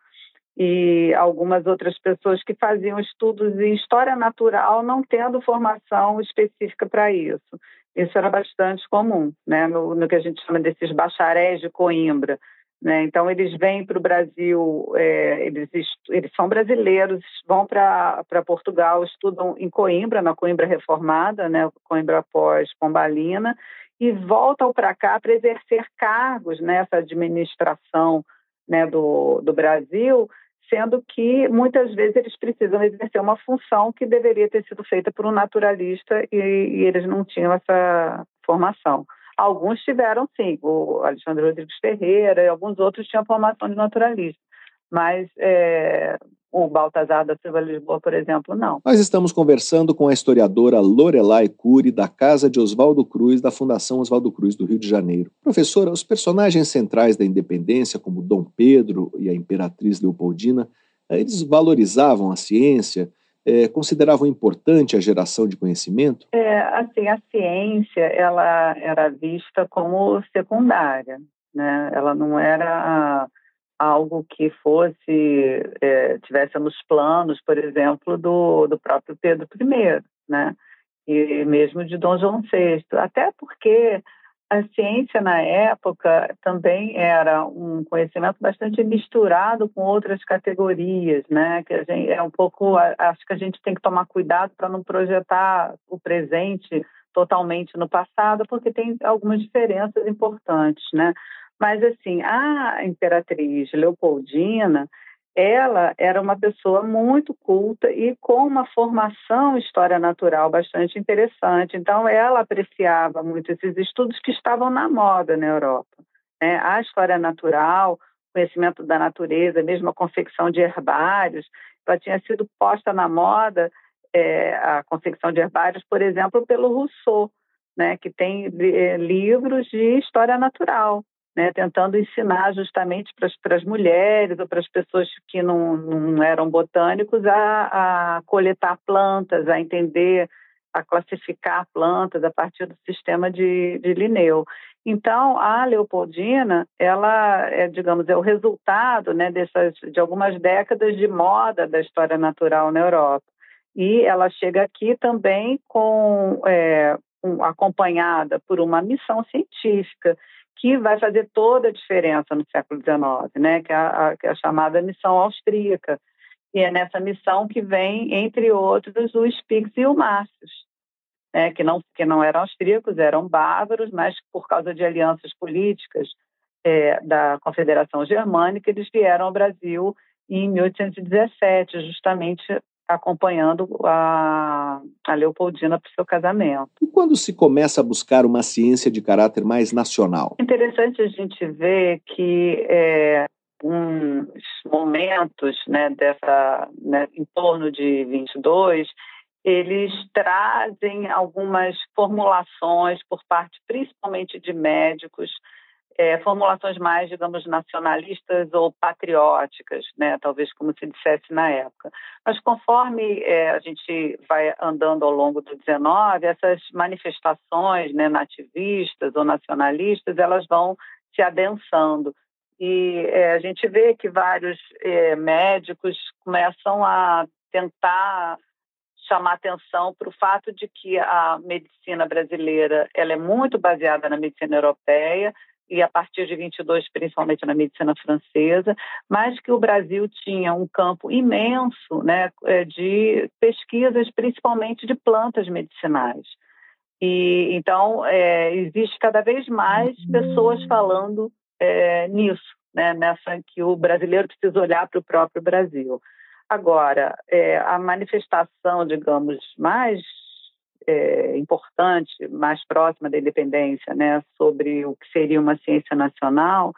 e algumas outras pessoas que faziam estudos em história natural, não tendo formação específica para isso. Isso era bastante comum, né, no, no, que a gente chama desses bacharéis de Coimbra. Né? Então, eles vêm para o Brasil, é, eles, eles são brasileiros, vão para Portugal, estudam em Coimbra, na Coimbra reformada, né, Coimbra pós-Pombalina, e voltam para cá para exercer cargos nessa administração né, do, do Brasil, sendo que muitas vezes eles precisam exercer uma função que deveria ter sido feita por um naturalista e, e eles não tinham essa formação. Alguns tiveram, sim, o Alexandre Rodrigues Ferreira e alguns outros tinham formação de naturalista, mas é, o, Baltazar da Silva Lisboa, por exemplo, não. Nós estamos conversando com a historiadora Lorelai Cury, da Casa de Oswaldo Cruz, da Fundação Oswaldo Cruz, do Rio de Janeiro. Professora, os personagens centrais da independência, como Dom Pedro e a Imperatriz Leopoldina, eles valorizavam a ciência, é, consideravam importante a geração de conhecimento? É, assim, a ciência ela era vista como secundária, né? Ela não era algo que fosse é, tivesse nos planos, por exemplo, do, do próprio Pedro I, né? E mesmo de Dom João VI, até porque a ciência na época também era um conhecimento bastante misturado com outras categorias, né? Que a gente é um pouco, acho que a gente tem que tomar cuidado para não projetar o presente totalmente no passado, porque tem algumas diferenças importantes, né? Mas, assim, a imperatriz Leopoldina, ela era uma pessoa muito culta e com uma formação história natural bastante interessante. Então, ela apreciava muito esses estudos que estavam na moda na Europa. Né? A história natural, conhecimento da natureza, mesmo a confecção de herbários, ela tinha sido posta na moda, é, a confecção de herbários, por exemplo, pelo Rousseau, né? que tem é, livros de história natural né, tentando ensinar justamente para as mulheres ou para as pessoas que não, não eram botânicos a, a, coletar plantas, a entender, a classificar plantas a partir do sistema de, de Linneu. Então, a Leopoldina, ela é, digamos, é o resultado né, dessas, de algumas décadas de moda da história natural na Europa. E ela chega aqui também com, é, um, acompanhada por uma missão científica que vai fazer toda a diferença no século XIX, né? que, é a, que é a chamada missão austríaca. E é nessa missão que vem, entre outros, o Spix e o Márcios, né? que, não, que não eram austríacos, eram bárbaros, mas por causa de alianças políticas é, da Confederação Germânica, eles vieram ao Brasil em 1817, justamente acompanhando a, a Leopoldina para o seu casamento. E quando se começa a buscar uma ciência de caráter mais nacional? Interessante a gente ver que é, uns momentos né, dessa, né, em torno de 22, eles trazem algumas formulações por parte principalmente de médicos é, formulações mais, digamos, nacionalistas ou patrióticas, né? talvez como se dissesse na época. Mas conforme é, a gente vai andando ao longo do 19, essas manifestações né, nativistas ou nacionalistas, elas vão se adensando. E é, a gente vê que vários é, médicos começam a tentar chamar atenção para o fato de que a medicina brasileira ela é muito baseada na medicina europeia, e a partir de 22, principalmente na medicina francesa, mas que o Brasil tinha um campo imenso né, é, de pesquisas, principalmente de plantas medicinais. E então é, existe cada vez mais pessoas falando é, nisso, né, nessa que o brasileiro precisa olhar para o próprio Brasil. Agora, é, a manifestação, digamos, mais é, importante, mais próxima da independência, né, sobre o que seria uma ciência nacional,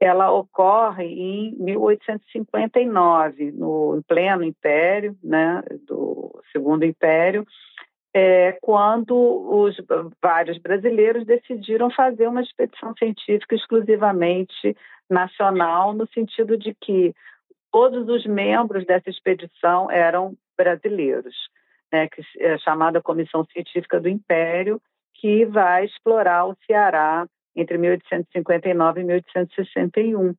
ela ocorre em 1859, no pleno Império, né, do Segundo Império, é, quando os vários brasileiros decidiram fazer uma expedição científica exclusivamente nacional, no sentido de que todos os membros dessa expedição eram brasileiros né, que é chamada Comissão Científica do Império, que vai explorar o Ceará entre 1859 e 1861.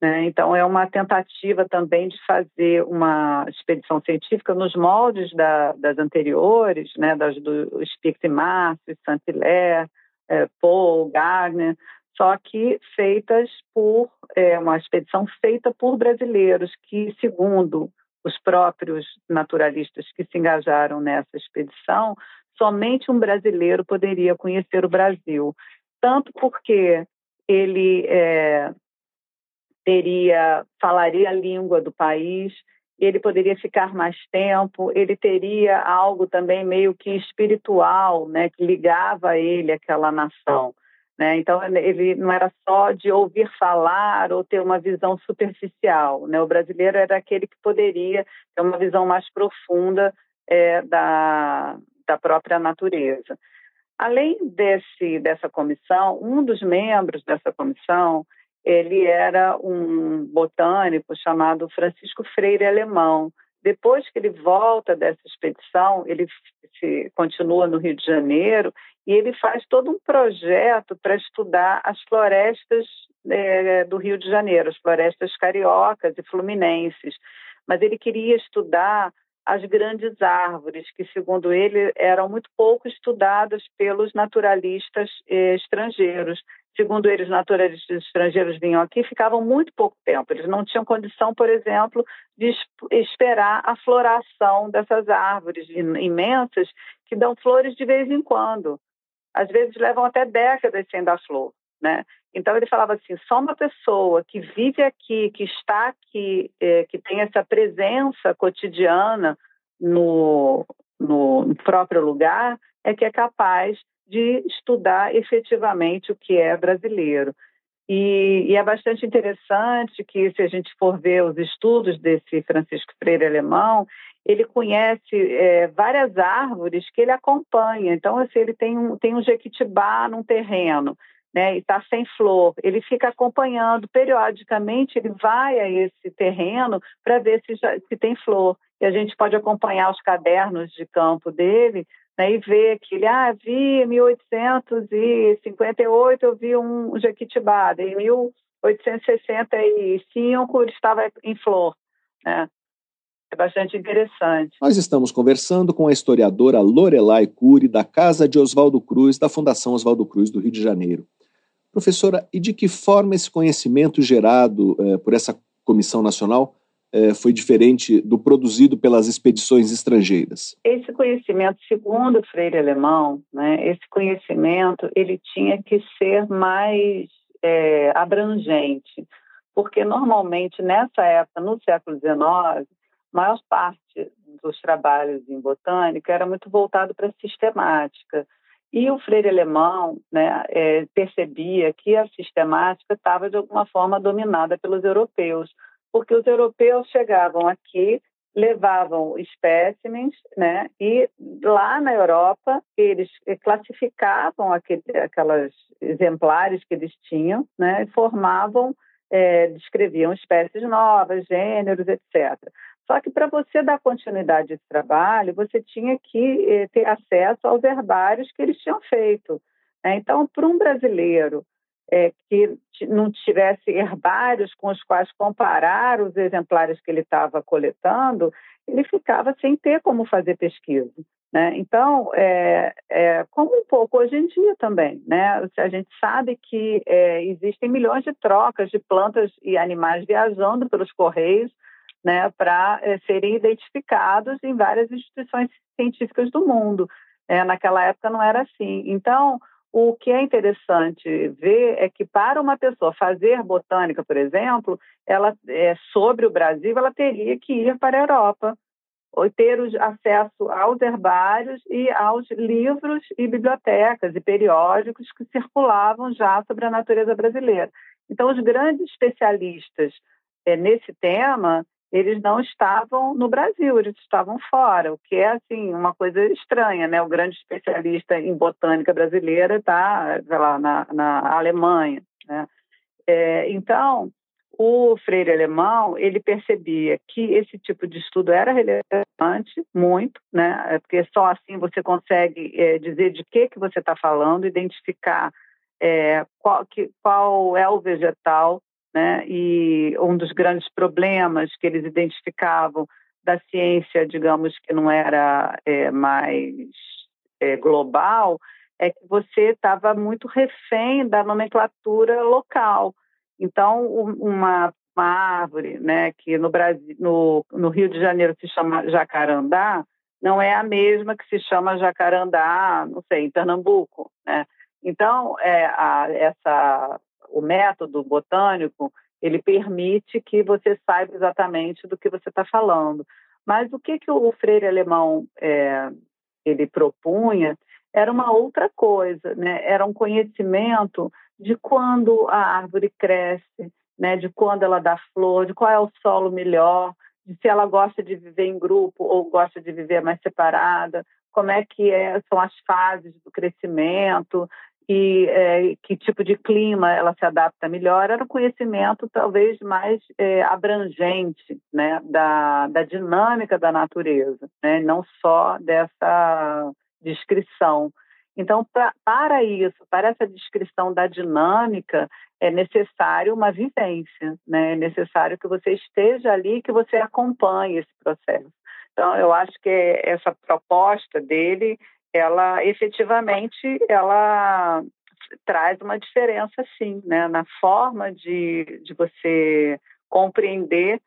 Né? Então, é uma tentativa também de fazer uma expedição científica nos moldes da, das anteriores, né? das do Spix e Márcio, Saint-Hilaire, é, Paul, Gardner, só que feitas por é, uma expedição feita por brasileiros que, segundo os próprios naturalistas que se engajaram nessa expedição, somente um brasileiro poderia conhecer o Brasil, tanto porque ele é, teria falaria a língua do país, ele poderia ficar mais tempo, ele teria algo também meio que espiritual, né, que ligava ele àquela nação. Né? Então, ele não era só de ouvir falar ou ter uma visão superficial. Né? O brasileiro era aquele que poderia ter uma visão mais profunda é, da, da própria natureza. Além desse, dessa comissão, um dos membros dessa comissão ele era um botânico chamado Francisco Freire Alemão. Depois que ele volta dessa expedição, ele se, continua no Rio de Janeiro e ele faz todo um projeto para estudar as florestas é, do Rio de Janeiro, as florestas cariocas e fluminenses. Mas ele queria estudar as grandes árvores, que, segundo ele, eram muito pouco estudadas pelos naturalistas eh, estrangeiros. Segundo eles, naturalistas estrangeiros vinham aqui ficavam muito pouco tempo. Eles não tinham condição, por exemplo, de esperar a floração dessas árvores imensas que dão flores de vez em quando. Às vezes levam até décadas sem dar flor. Né? Então ele falava assim, só uma pessoa que vive aqui, que está aqui, é, que tem essa presença cotidiana no, no próprio lugar, é que é capaz de estudar efetivamente o que é brasileiro. E, e, é bastante interessante que, se a gente for ver os estudos desse Francisco Freire Alemão, ele conhece é, várias árvores que ele acompanha. Então, assim, ele tem um, tem um jequitibá num terreno, né, e está sem flor, ele fica acompanhando periodicamente, ele vai a esse terreno para ver se, já, se tem flor. E a gente pode acompanhar os cadernos de campo dele né, e ver que ele, ah, vi em 1858 eu vi um jequitibá, em 1865 ele estava em flor. Né? É bastante interessante. Nós estamos conversando com a historiadora Lorelai Cury, da Casa de Oswaldo Cruz, da Fundação Oswaldo Cruz, do Rio de Janeiro. Professora, e de que forma esse conhecimento gerado eh, por essa comissão nacional foi diferente do produzido pelas expedições estrangeiras? Esse conhecimento, segundo Freire Alemão, né, esse conhecimento ele tinha que ser mais é, abrangente, porque normalmente nessa época, no século XIX, maior parte dos trabalhos em botânica era muito voltado para a sistemática. E o Freire Alemão né, é, percebia que a sistemática estava, de alguma forma, dominada pelos europeus, porque os europeus chegavam aqui, levavam espécimens, né, e lá na Europa eles classificavam aquele, aquelas exemplares que eles tinham, né, e formavam, é, descreviam espécies novas, gêneros, etc. Só que para você dar continuidade a esse trabalho, você tinha que eh, ter acesso aos herbários que eles tinham feito. Né? Então, para um brasileiro eh, que não tivesse herbários com os quais comparar os exemplares que ele estava coletando, ele ficava sem ter como fazer pesquisa. Né? Então, é, é, como um pouco hoje em dia também, né? a gente sabe que é, existem milhões de trocas de plantas e animais viajando pelos correios né, para é, serem identificados em várias instituições científicas do mundo. É, naquela época não era assim. Então, o que é interessante ver é que para uma pessoa fazer botânica, por exemplo, ela é, sobre o Brasil, ela teria que ir para a Europa ou ter acesso aos herbários e aos livros e bibliotecas e periódicos que circulavam já sobre a natureza brasileira. Então, os grandes especialistas é, nesse tema, eles não estavam no Brasil, eles estavam fora, o que é assim uma coisa estranha, né? O grande especialista em botânica brasileira está, lá, na, na Alemanha, né? É, então, o Freire Alemão ele percebia que esse tipo de estudo era relevante muito, né? É porque só assim você consegue é, dizer de que que você está falando, identificar é, qual, que, qual é o vegetal né? E um dos grandes problemas que eles identificavam da ciência, digamos que não era é, mais é, global, é que você estava muito refém da nomenclatura local. Então, uma, uma árvore, né, que no Brasil, no, no Rio de Janeiro se chama jacarandá, não é a mesma que se chama jacarandá, não sei, em Pernambuco, né? Então, é, a, essa o método botânico ele permite que você saiba exatamente do que você está falando. Mas o que, que o Freire Alemão é, ele propunha era uma outra coisa, né? Era um conhecimento de quando a árvore cresce, né? De quando ela dá flor, de qual é o solo melhor, de se ela gosta de viver em grupo ou gosta de viver mais separada, como é que é, são as fases do crescimento e é, que tipo de clima ela se adapta melhor, era um conhecimento talvez mais é, abrangente né, da, da dinâmica da natureza, né, não só dessa descrição. Então, pra, para isso, para essa descrição da dinâmica, é necessário uma vivência, né? é necessário que você esteja ali, que você acompanhe esse processo. Então, eu acho que essa proposta dele, ela efetivamente, ela traz uma diferença, sim, né? na forma de, de você compreender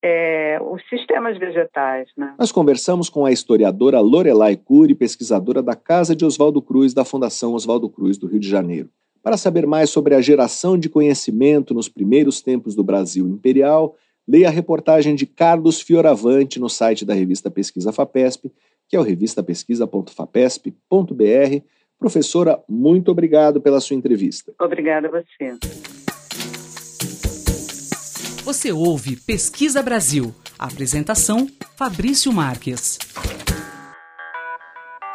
é, os sistemas vegetais. Né? Nós conversamos com a historiadora Lorelai Cury, pesquisadora da Casa de Oswaldo Cruz, da Fundação Oswaldo Cruz, do Rio de Janeiro. Para saber mais sobre a geração de conhecimento nos primeiros tempos do Brasil imperial, leia a reportagem de Carlos Fioravante no site da revista Pesquisa FAPESP, que é o revistapesquisa.fapesp.br. Professora, muito obrigado pela sua entrevista. Obrigada a você. Você ouve Pesquisa Brasil. Apresentação: Fabrício Marques.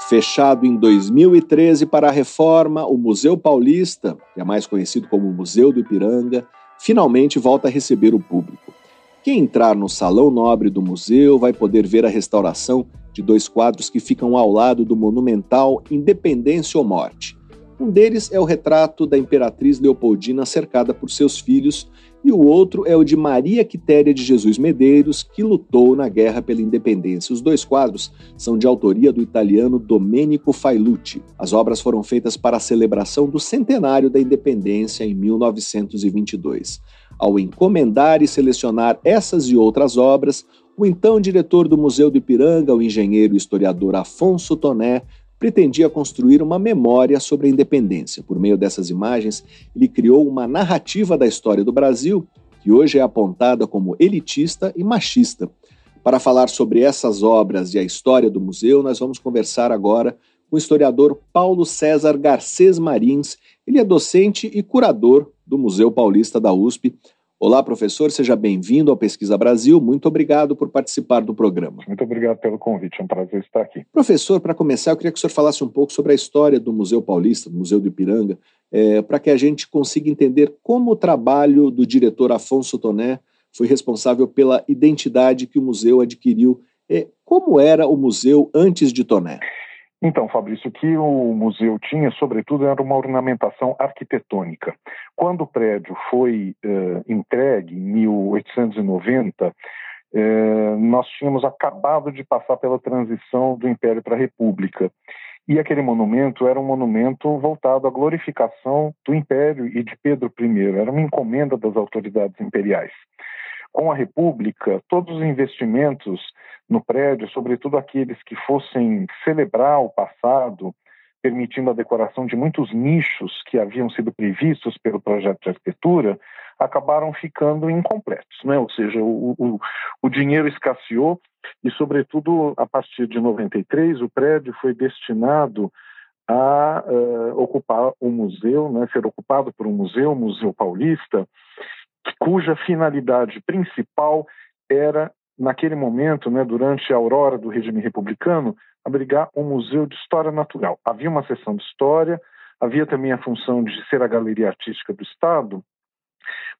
Fechado em 2013 para a reforma, o Museu Paulista, que é mais conhecido como Museu do Ipiranga, finalmente volta a receber o público. Quem entrar no Salão Nobre do museu vai poder ver a restauração de dois quadros que ficam ao lado do monumental Independência ou Morte. Um deles é o retrato da Imperatriz Leopoldina cercada por seus filhos e o outro é o de Maria Quitéria de Jesus Medeiros, que lutou na Guerra pela Independência. Os dois quadros são de autoria do italiano Domenico Failucci. As obras foram feitas para a celebração do centenário da independência em 1922. Ao encomendar e selecionar essas e outras obras, o então diretor do Museu do Ipiranga, o engenheiro e historiador Afonso Toné, pretendia construir uma memória sobre a independência. Por meio dessas imagens, ele criou uma narrativa da história do Brasil que hoje é apontada como elitista e machista. Para falar sobre essas obras e a história do museu, nós vamos conversar agora com o historiador Paulo César Garcês Marins. Ele é docente e curador do Museu Paulista da USP. Olá, professor, seja bem-vindo ao Pesquisa Brasil. Muito obrigado por participar do programa. Muito obrigado pelo convite, é um prazer estar aqui. Professor, para começar, eu queria que o senhor falasse um pouco sobre a história do Museu Paulista, do Museu do Ipiranga, é, para que a gente consiga entender como o trabalho do diretor Afonso Toné foi responsável pela identidade que o museu adquiriu. É, como era o museu antes de Toné? Então, Fabrício, o que o museu tinha, sobretudo, era uma ornamentação arquitetônica. Quando o prédio foi uh, entregue, em 1890, uh, eh, nós tínhamos acabado de passar pela transição do Império para a República. E aquele monumento era um monumento voltado à glorificação do Império e de Pedro I, era uma encomenda das autoridades imperiais com a República, todos os investimentos no prédio, sobretudo aqueles que fossem celebrar o passado, permitindo a decoração de muitos nichos que haviam sido previstos pelo projeto de arquitetura, acabaram ficando incompletos, né? ou seja, o, o, o dinheiro escasseou e, sobretudo, a partir de 93, o prédio foi destinado a uh, ocupar o museu, né, ser ocupado por um museu, Museu Paulista, cuja finalidade principal era, naquele momento, né, durante a aurora do regime republicano, abrigar um museu de história natural. Havia uma seção de história, havia também a função de ser a galeria artística do Estado,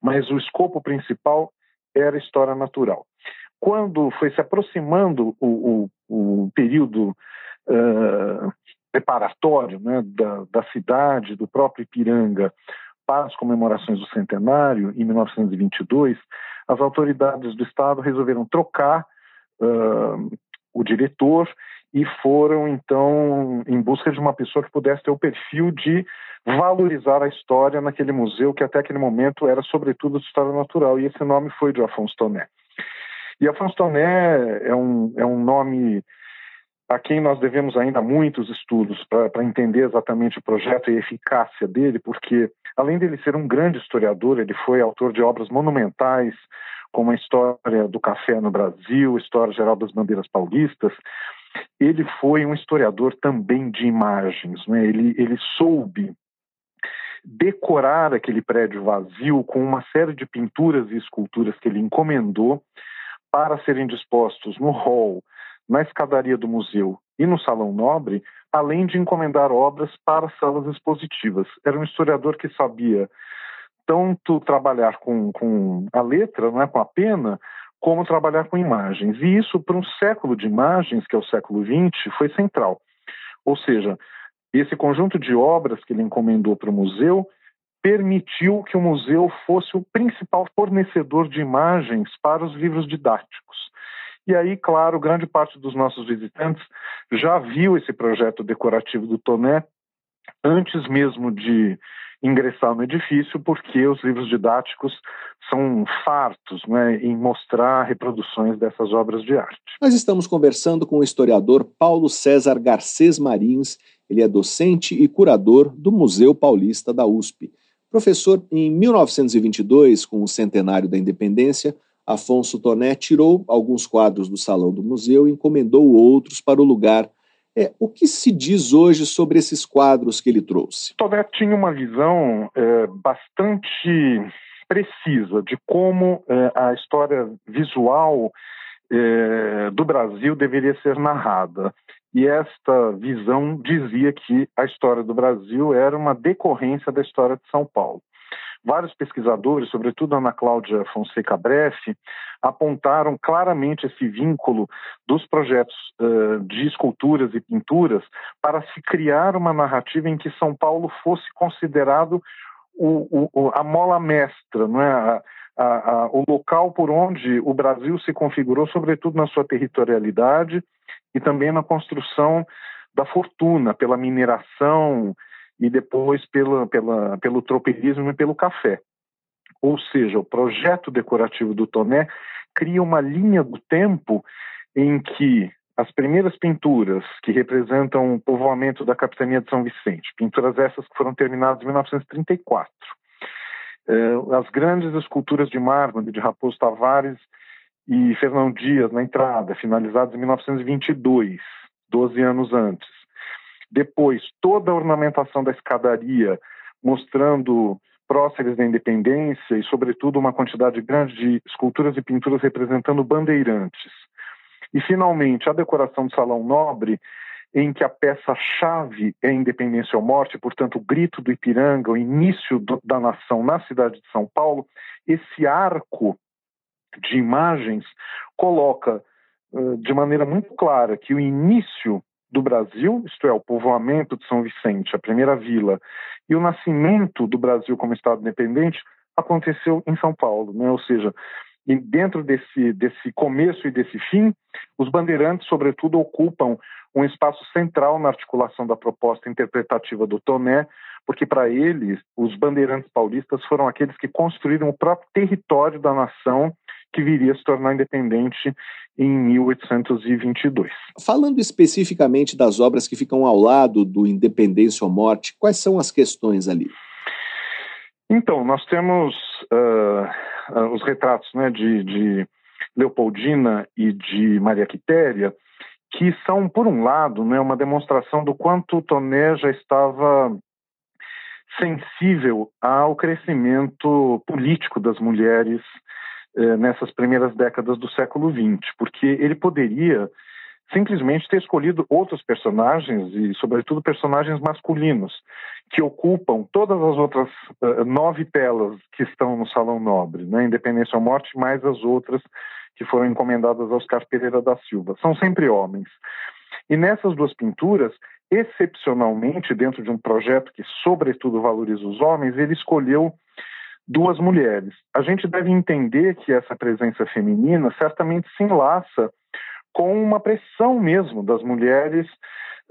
mas o escopo principal era história natural. Quando foi se aproximando o, o, o período uh, preparatório né, da, da cidade, do próprio Ipiranga, para as comemorações do centenário, em 1922, as autoridades do Estado resolveram trocar uh, o diretor e foram, então, em busca de uma pessoa que pudesse ter o perfil de valorizar a história naquele museu, que até aquele momento era, sobretudo, de história natural. E esse nome foi de Afonso Toné. E Afonso Toné é um, é um nome a quem nós devemos ainda muitos estudos para entender exatamente o projeto e a eficácia dele, porque além dele ser um grande historiador, ele foi autor de obras monumentais, como a história do café no Brasil, história geral das bandeiras paulistas, ele foi um historiador também de imagens. Né? Ele, ele soube decorar aquele prédio vazio com uma série de pinturas e esculturas que ele encomendou para serem dispostos no hall, na escadaria do museu e no salão nobre, além de encomendar obras para salas expositivas. Era um historiador que sabia tanto trabalhar com, com a letra, não é, com a pena, como trabalhar com imagens. E isso, para um século de imagens, que é o século XX, foi central. Ou seja, esse conjunto de obras que ele encomendou para o museu permitiu que o museu fosse o principal fornecedor de imagens para os livros didáticos. E aí, claro, grande parte dos nossos visitantes já viu esse projeto decorativo do Toné antes mesmo de ingressar no edifício, porque os livros didáticos são fartos né, em mostrar reproduções dessas obras de arte. Nós estamos conversando com o historiador Paulo César Garcês Marins, ele é docente e curador do Museu Paulista da USP. Professor, em 1922, com o centenário da independência, Afonso Toné tirou alguns quadros do salão do museu e encomendou outros para o lugar. É, o que se diz hoje sobre esses quadros que ele trouxe? Toné tinha uma visão é, bastante precisa de como é, a história visual é, do Brasil deveria ser narrada. E esta visão dizia que a história do Brasil era uma decorrência da história de São Paulo. Vários pesquisadores, sobretudo Ana Cláudia Fonseca Breff, apontaram claramente esse vínculo dos projetos uh, de esculturas e pinturas para se criar uma narrativa em que São Paulo fosse considerado o, o, a mola mestra, não é? A, a, a, o local por onde o Brasil se configurou, sobretudo na sua territorialidade e também na construção da fortuna, pela mineração, e depois pela, pela, pelo tropeirismo e pelo café. Ou seja, o projeto decorativo do Toné cria uma linha do tempo em que as primeiras pinturas que representam o povoamento da capitania de São Vicente, pinturas essas que foram terminadas em 1934, eh, as grandes esculturas de mármore de Raposo Tavares e Fernão Dias na entrada, finalizadas em 1922, 12 anos antes, depois, toda a ornamentação da escadaria, mostrando próceres da independência e, sobretudo, uma quantidade grande de esculturas e pinturas representando bandeirantes. E, finalmente, a decoração do Salão Nobre, em que a peça-chave é independência ou morte, portanto, o grito do Ipiranga, o início do, da nação na cidade de São Paulo, esse arco de imagens coloca de maneira muito clara que o início do Brasil, isto é, o povoamento de São Vicente, a primeira vila, e o nascimento do Brasil como Estado independente aconteceu em São Paulo, né? ou seja, dentro desse, desse começo e desse fim, os bandeirantes, sobretudo, ocupam um espaço central na articulação da proposta interpretativa do Toné, porque para eles, os bandeirantes paulistas foram aqueles que construíram o próprio território da nação que viria a se tornar independente em 1822. Falando especificamente das obras que ficam ao lado do Independência ou Morte, quais são as questões ali? Então, nós temos uh, os retratos né, de, de, Leopoldina e de Maria Quitéria, que são, por um lado, né, uma demonstração do quanto Toné já estava sensível ao crescimento político das mulheres nessas primeiras décadas do século XX, porque ele poderia simplesmente ter escolhido outros personagens e, sobretudo, personagens masculinos que ocupam todas as outras uh, nove telas que estão no Salão Nobre, né? Independência ou Morte, mais as outras que foram encomendadas a Oscar Pereira da Silva. São sempre homens. E nessas duas pinturas, excepcionalmente, dentro de um projeto que, sobretudo, valoriza os homens, ele escolheu duas mulheres. A gente deve entender que essa presença feminina certamente se enlaça com uma pressão mesmo das mulheres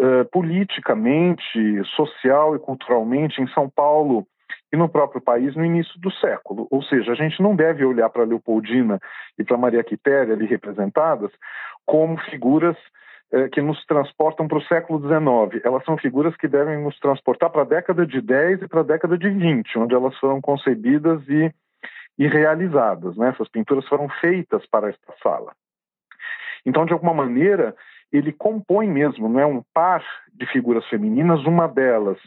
uh, politicamente, social e culturalmente em São Paulo e no próprio país no início do século. Ou seja, a gente não deve olhar para Leopoldina e para Maria Quitéria ali representadas como figuras que nos transportam para o século XIX. Elas são figuras que devem nos transportar para a década de 10 e para a década de 20, onde elas foram concebidas e, e realizadas. Né? Essas pinturas foram feitas para esta sala. Então, de alguma maneira, ele compõe mesmo, não é um par de figuras femininas, uma delas,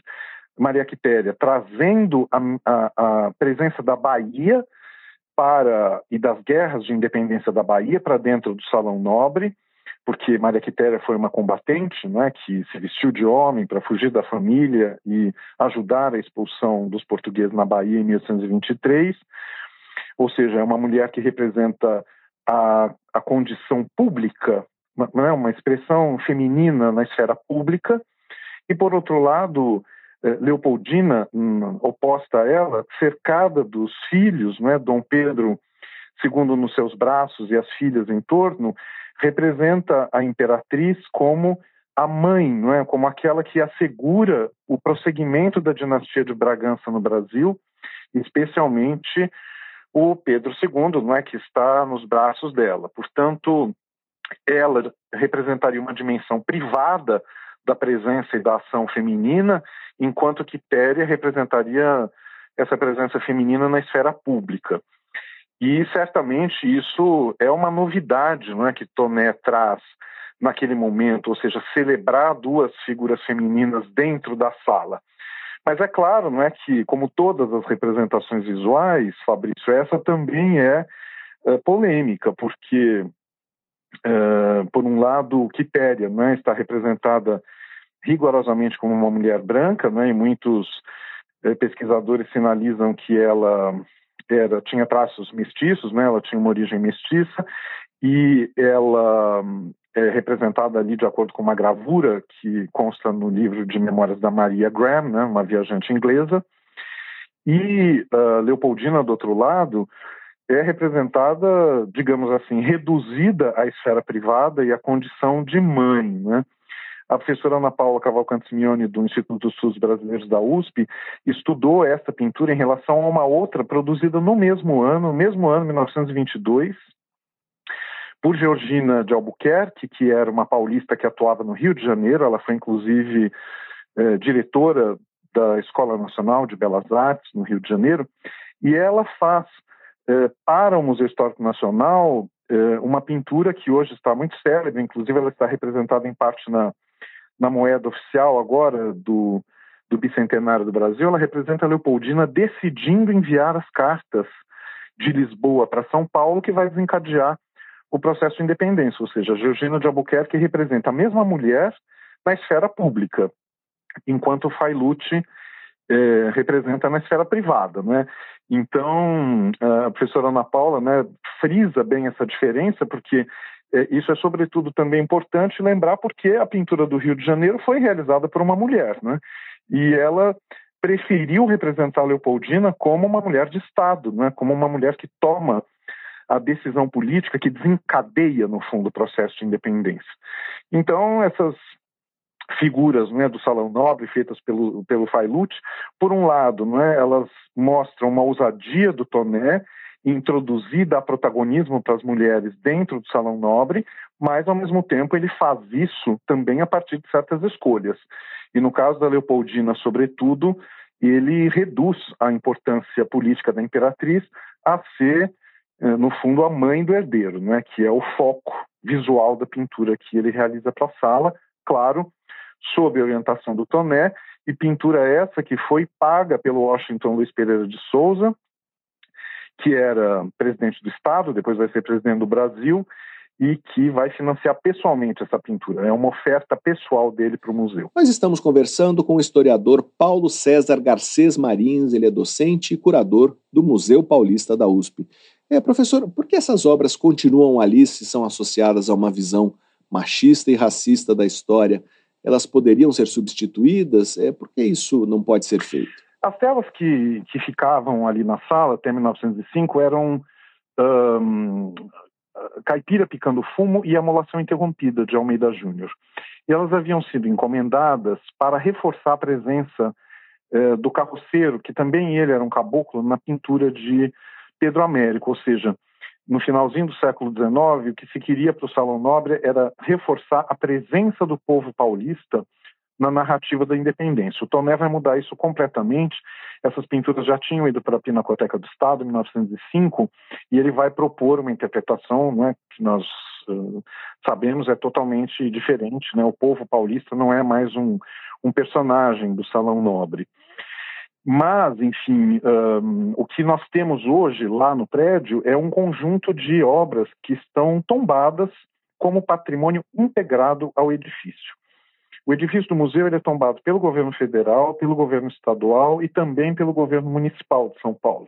Maria Quitéria, trazendo a, a, a presença da Bahia para e das guerras de independência da Bahia para dentro do Salão Nobre, porque Maria Quitéria foi uma combatente, é, que se vestiu de homem para fugir da família e ajudar a expulsão dos portugueses na Bahia em 1823. Ou seja, é uma mulher que representa a, a condição pública, não é uma expressão feminina na esfera pública. E por outro lado, eh, Leopoldina, hum, oposta a ela, cercada dos filhos, não é, Dom Pedro II nos seus braços e as filhas em torno, representa a imperatriz como a mãe, não é? como aquela que assegura o prosseguimento da dinastia de Bragança no Brasil, especialmente o Pedro II, não é que está nos braços dela. Portanto, ela representaria uma dimensão privada da presença e da ação feminina, enquanto Quitéria representaria essa presença feminina na esfera pública. E certamente isso é uma novidade não é, que Toné traz naquele momento, ou seja, celebrar duas figuras femininas dentro da sala. Mas é claro, não é que, como todas as representações visuais, Fabrício, essa também é, é polêmica, porque, é, por um lado, Quitéria é, está representada rigorosamente como uma mulher branca, é, e muitos é, pesquisadores sinalizam que ela era, tinha traços mestiços, né? ela tinha uma origem mestiça, e ela é representada ali de acordo com uma gravura que consta no livro de memórias da Maria Graham, né? uma viajante inglesa, e uh, Leopoldina, do outro lado, é representada, digamos assim, reduzida à esfera privada e à condição de mãe, né? A professora Ana Paula Cavalcante Simeone, do Instituto dos Estudos Brasileiros da USP, estudou essa pintura em relação a uma outra produzida no mesmo ano, no mesmo ano, 1922, por Georgina de Albuquerque, que era uma paulista que atuava no Rio de Janeiro. Ela foi, inclusive, eh, diretora da Escola Nacional de Belas Artes, no Rio de Janeiro. E ela faz eh, para o Museu Histórico Nacional eh, uma pintura que hoje está muito célebre, inclusive ela está representada em parte na na moeda oficial agora do, do bicentenário do Brasil, ela representa a Leopoldina decidindo enviar as cartas de Lisboa para São Paulo, que vai desencadear o processo de independência, ou seja, a Georgina de Albuquerque representa a mesma mulher na esfera pública, enquanto Failucci é, representa na esfera privada, né? Então, a professora Ana Paula né, frisa bem essa diferença, porque isso é sobretudo também importante lembrar porque a pintura do Rio de Janeiro foi realizada por uma mulher, né? E ela preferiu representar Leopoldina como uma mulher de Estado, né? Como uma mulher que toma a decisão política que desencadeia, no fundo, o processo de independência. Então, essas figuras né, do Salão Nobre feitas pelo, pelo Failucci, por um lado, né, elas mostram uma ousadia do Toné introduzir, dar protagonismo para as mulheres dentro do Salão Nobre, mas, ao mesmo tempo, ele faz isso também a partir de certas escolhas. E no caso da Leopoldina, sobretudo, ele reduz a importância política da imperatriz a ser, eh, no fundo, a mãe do herdeiro, né, que é o foco visual da pintura que ele realiza para a sala, claro, sob orientação do Toné, e pintura essa que foi paga pelo Washington Luiz Pereira de Souza, que era presidente do Estado, depois vai ser presidente do Brasil, e que vai financiar pessoalmente essa pintura. É uma oferta pessoal dele para o museu. Nós estamos conversando com o historiador Paulo César Garcês Marins, ele é docente e curador do Museu Paulista da USP. É, professor, por que essas obras continuam ali se são associadas a uma visão machista e racista da história? Elas poderiam ser substituídas? É, por que isso não pode ser feito? As telas que, que ficavam ali na sala até 1905 eram um, Caipira Picando Fumo e Amolação Interrompida, de Almeida Júnior. E elas haviam sido encomendadas para reforçar a presença eh, do carroceiro, que também ele era um caboclo, na pintura de Pedro Américo, ou seja, no finalzinho do século XIX, o que se queria para o Salão Nobre era reforçar a presença do povo paulista na narrativa da independência. O Tomé vai mudar isso completamente. Essas pinturas já tinham ido para a Pinacoteca do Estado em 1905 e ele vai propor uma interpretação, né, que nós uh, sabemos, é totalmente diferente. Né? O povo paulista não é mais um, um personagem do Salão Nobre. Mas, enfim, um, o que nós temos hoje lá no prédio é um conjunto de obras que estão tombadas como patrimônio integrado ao edifício. O edifício do museu é tombado pelo governo federal, pelo governo estadual e também pelo governo municipal de São Paulo.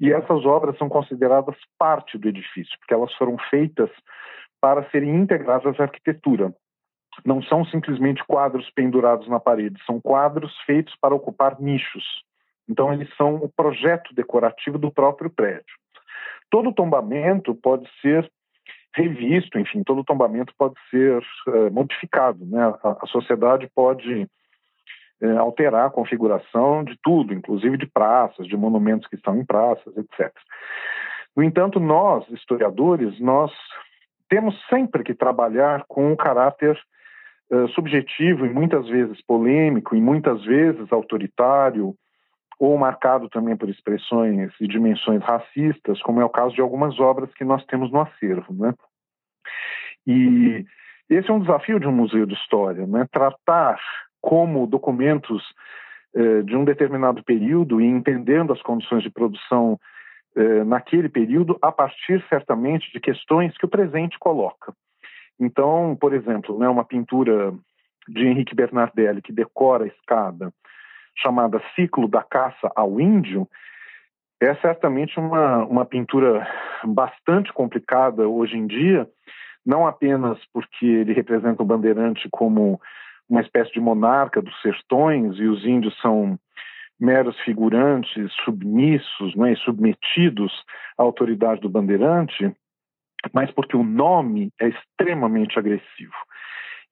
E essas obras são consideradas parte do edifício, porque elas foram feitas para serem integradas à arquitetura. Não são simplesmente quadros pendurados na parede, são quadros feitos para ocupar nichos. Então, eles são o projeto decorativo do próprio prédio. Todo tombamento pode ser revisto, enfim, todo tombamento pode ser uh, modificado, né? A, a sociedade pode uh, alterar a configuração de tudo, inclusive de praças, de monumentos que estão em praças, etc. No entanto, nós, historiadores, nós temos sempre que trabalhar com um caráter uh, subjetivo e muitas vezes polêmico e muitas vezes autoritário ou marcado também por expressões e dimensões racistas, como é o caso de algumas obras que nós temos no acervo. Né? E esse é um desafio de um museu de história, né? tratar como documentos eh, de um determinado período e entendendo as condições de produção eh, naquele período a partir, certamente, de questões que o presente coloca. Então, por exemplo, né, uma pintura de Henrique Bernardelli que decora a escada, chamada Ciclo da Caça ao Índio, é certamente uma, uma pintura bastante complicada hoje em dia, não apenas porque ele representa o bandeirante como uma espécie de monarca dos sertões e os índios são meros figurantes submissos né, submetidos à autoridade do bandeirante, mas porque o nome é extremamente agressivo.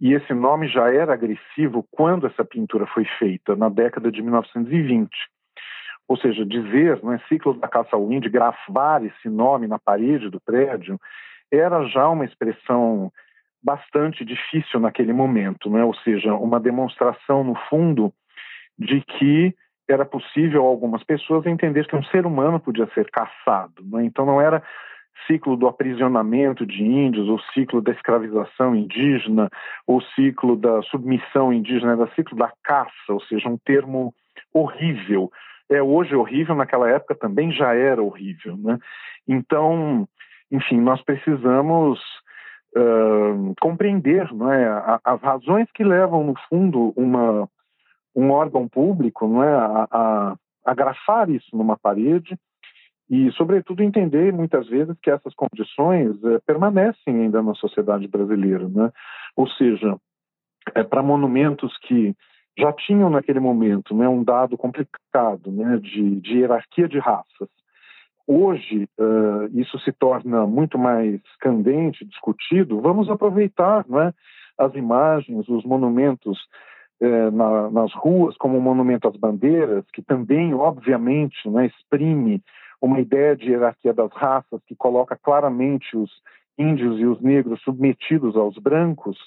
E esse nome já era agressivo quando essa pintura foi feita, na década de 1920. Ou seja, dizer, é ciclo da caça ao índio, gravar esse nome na parede do prédio, era já uma expressão bastante difícil naquele momento, né? ou seja, uma demonstração, no fundo, de que era possível algumas pessoas entender que um ser humano podia ser caçado. Né? Então não era ciclo do aprisionamento de índios, ou ciclo da escravização indígena, ou ciclo da submissão indígena, era ciclo da caça, ou seja, um termo horrível. É hoje horrível, naquela época também já era horrível, né? Então, enfim, nós precisamos uh, compreender não é, as razões que levam, no fundo, uma, um órgão público não é, a, a, a grafar isso numa parede e, sobretudo, entender muitas vezes que essas condições eh, permanecem ainda na sociedade brasileira. Né? Ou seja, é, para monumentos que já tinham naquele momento né, um dado complicado né, de, de hierarquia de raças. Hoje, uh, isso se torna muito mais candente, discutido. Vamos aproveitar né, as imagens, os monumentos uh, na, nas ruas, como o Monumento às Bandeiras, que também, obviamente, né, exprime uma ideia de hierarquia das raças que coloca claramente os índios e os negros submetidos aos brancos,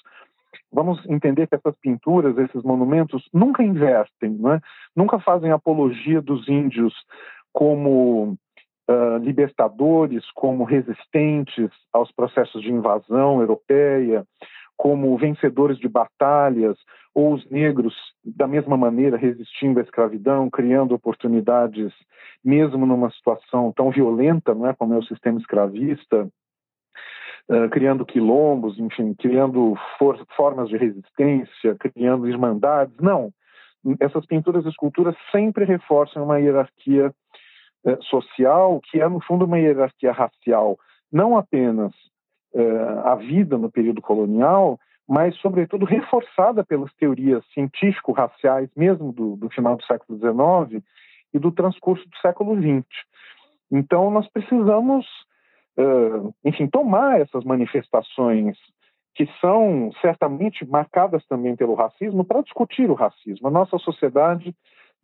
vamos entender que essas pinturas, esses monumentos, nunca invertem, né? nunca fazem apologia dos índios como uh, libertadores, como resistentes aos processos de invasão europeia, como vencedores de batalhas, ou os negros, da mesma maneira, resistindo à escravidão, criando oportunidades, mesmo numa situação tão violenta não é, como é o sistema escravista, uh, criando quilombos, enfim, criando for formas de resistência, criando irmandades. Não. Essas pinturas e esculturas sempre reforçam uma hierarquia uh, social, que é, no fundo, uma hierarquia racial, não apenas a vida no período colonial, mas, sobretudo, reforçada pelas teorias científico-raciais, mesmo do, do, final do século XIX e do transcurso do século XX. Então, nós precisamos, uh, enfim, tomar essas manifestações que são certamente marcadas também pelo racismo para discutir o racismo. A nossa sociedade,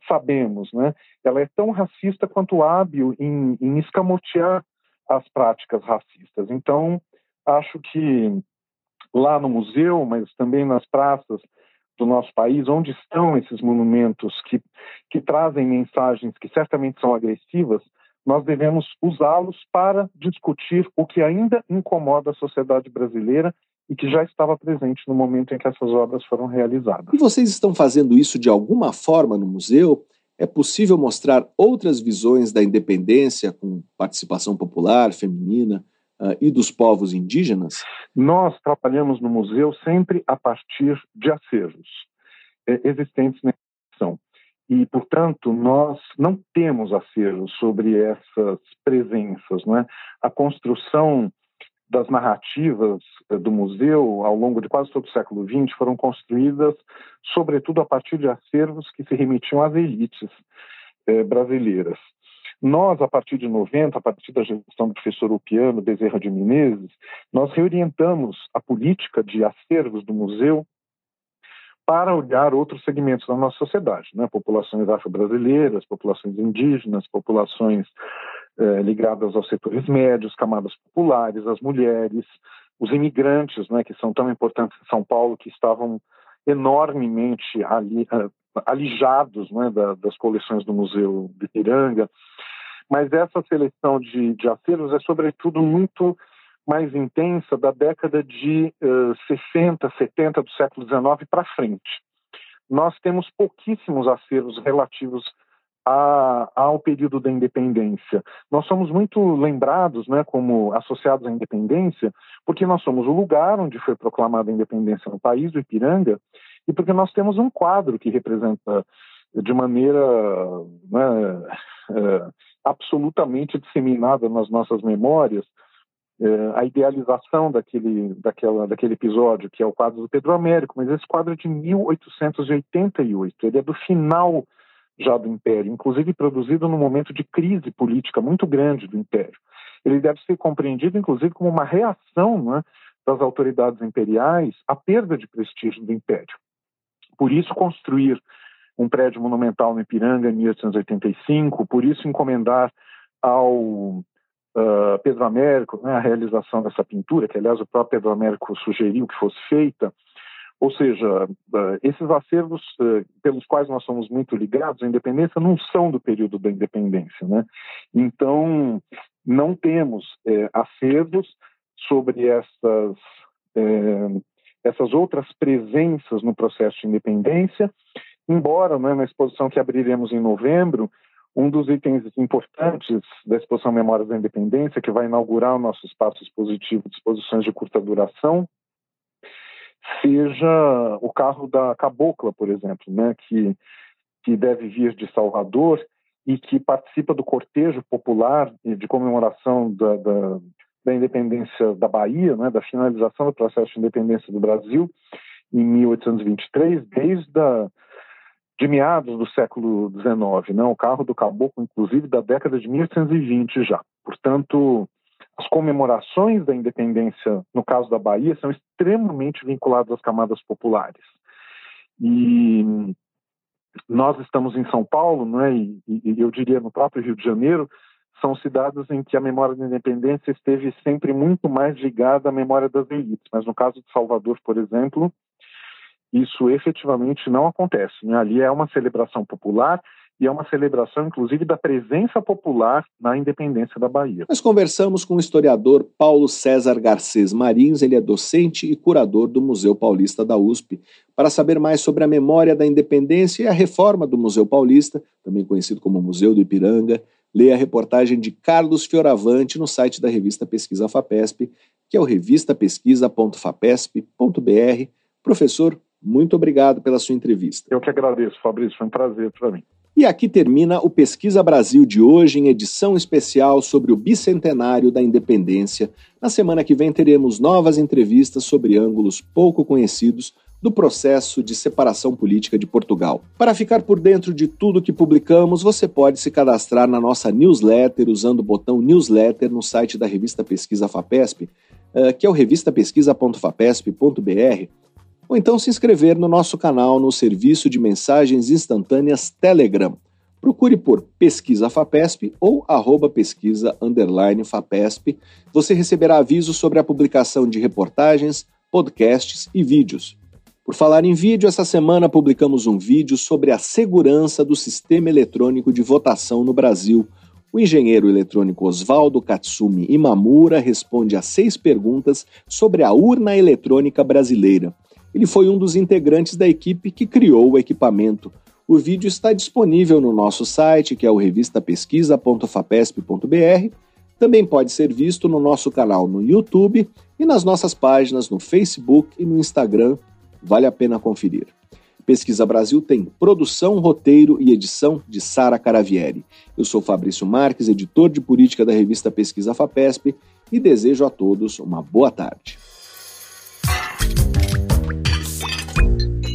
sabemos, né, ela é tão racista quanto hábil em, em escamotear as práticas racistas. Então, acho que lá no museu, mas também nas praças do nosso país, onde estão esses monumentos que, que trazem mensagens que certamente são agressivas, nós devemos usá-los para discutir o que ainda incomoda a sociedade brasileira e que já estava presente no momento em que essas obras foram realizadas. E vocês estão fazendo isso de alguma forma no museu? É possível mostrar outras visões da independência com participação popular, feminina uh, e dos povos indígenas? Nós trabalhamos no museu sempre a partir de acervos eh, existentes na instituição. E, portanto, nós não temos acervos sobre essas presenças. Né? A construção das narrativas eh, do museu ao longo de quase todo o século XX foram construídas, sobretudo a partir de acervos que se remetiam às elites eh, brasileiras. Nós, a partir de 90, a partir da gestão do professor Upiano Bezerra de Menezes, nós reorientamos a política de acervos do museu para olhar outros segmentos da nossa sociedade, né? populações afro-brasileiras, populações indígenas, populações eh, ligadas aos setores médios, camadas populares, as mulheres, os imigrantes, né, que são tão importantes em São Paulo, que estavam enormemente ali, uh, alijados né, da, das coleções do Museu de. Mas essa seleção de, de acervos é, sobretudo, muito mais intensa da década de uh, 60, 70 do século XIX para frente. Nós temos pouquíssimos acervos relativos a, ao período da independência. Nós somos muito lembrados, né, como associados à independência, porque nós somos o lugar onde foi proclamada a independência no país, o Ipiranga, e porque nós temos um quadro que representa de maneira né, é, absolutamente disseminada nas nossas memórias é, a idealização daquele, daquela, daquele episódio, que é o quadro do Pedro Américo, mas esse quadro é de 1888, ele é do final já do Império, inclusive produzido num momento de crise política muito grande do Império. Ele deve ser compreendido, inclusive, como uma reação né, das autoridades imperiais à perda de prestígio do Império. Por isso, construir um prédio monumental no Ipiranga em 1885, por isso encomendar ao uh, Pedro Américo né, a realização dessa pintura, que aliás o próprio Pedro Américo sugeriu que fosse feita, ou seja, eh, esses acervos eh, pelos quais nós somos muito ligados à independência não são do período da independência, né? Então, não temos é, acervos sobre essas, é, essas outras presenças no processo de independência, embora né, na exposição que abriremos em novembro, um dos itens importantes da exposição Memórias da Independência, que vai inaugurar o nosso espaço expositivo de exposições de curta duração, seja o carro da Cabocla, por exemplo, né, que, que deve vir de Salvador e que participa do cortejo popular de comemoração da, da, da independência da Bahia, né, da finalização do processo de independência do Brasil em 1823, desde a, de meados do século XIX, né, o carro do caboclo, inclusive, da década de 1820 já. Portanto, as comemorações da independência, no caso da Bahia, são extremamente vinculadas às camadas populares. E nós estamos em São Paulo, não é? E, e, eu diria no próprio Rio de Janeiro, são cidades em que a memória da independência esteve sempre muito mais ligada à memória das elites. Mas no caso de Salvador, por exemplo, isso efetivamente não acontece. Né? Ali é uma celebração popular e é uma celebração, inclusive, da presença popular na independência da Bahia. Nós conversamos com o historiador Paulo César Garcês Marins, ele é docente e curador do Museu Paulista da USP, para saber mais sobre a memória da independência e a reforma do Museu Paulista, também conhecido como Museu do Ipiranga. Leia a reportagem de Carlos Fioravante no site da revista Pesquisa FAPESP, que é o revistapesquisa.fapesp.br. Professor, muito obrigado pela sua entrevista. Eu que agradeço, Fabrício, foi um prazer para mim. E aqui termina o Pesquisa Brasil de hoje, em edição especial sobre o bicentenário da independência. Na semana que vem teremos novas entrevistas sobre ângulos pouco conhecidos do processo de separação política de Portugal. Para ficar por dentro de tudo que publicamos, você pode se cadastrar na nossa newsletter usando o botão newsletter no site da revista Pesquisa FAPESP, eh, que é o revistapesquisa.fapesp.br ou então se inscrever no nosso canal no serviço de mensagens instantâneas Telegram. Procure por Pesquisa FAPESP ou arroba pesquisa FAPESP. Você receberá avisos sobre a publicação de reportagens, podcasts e vídeos. Por falar em vídeo, essa semana publicamos um vídeo sobre a segurança do sistema eletrônico de votação no Brasil. O engenheiro eletrônico Oswaldo Katsumi Imamura responde a seis perguntas sobre a urna eletrônica brasileira. Ele foi um dos integrantes da equipe que criou o equipamento. O vídeo está disponível no nosso site, que é o revistapesquisa.fapesp.br. Também pode ser visto no nosso canal no YouTube e nas nossas páginas no Facebook e no Instagram. Vale a pena conferir. Pesquisa Brasil tem produção, roteiro e edição de Sara Caravieri. Eu sou Fabrício Marques, editor de política da revista Pesquisa FAPESP e desejo a todos uma boa tarde.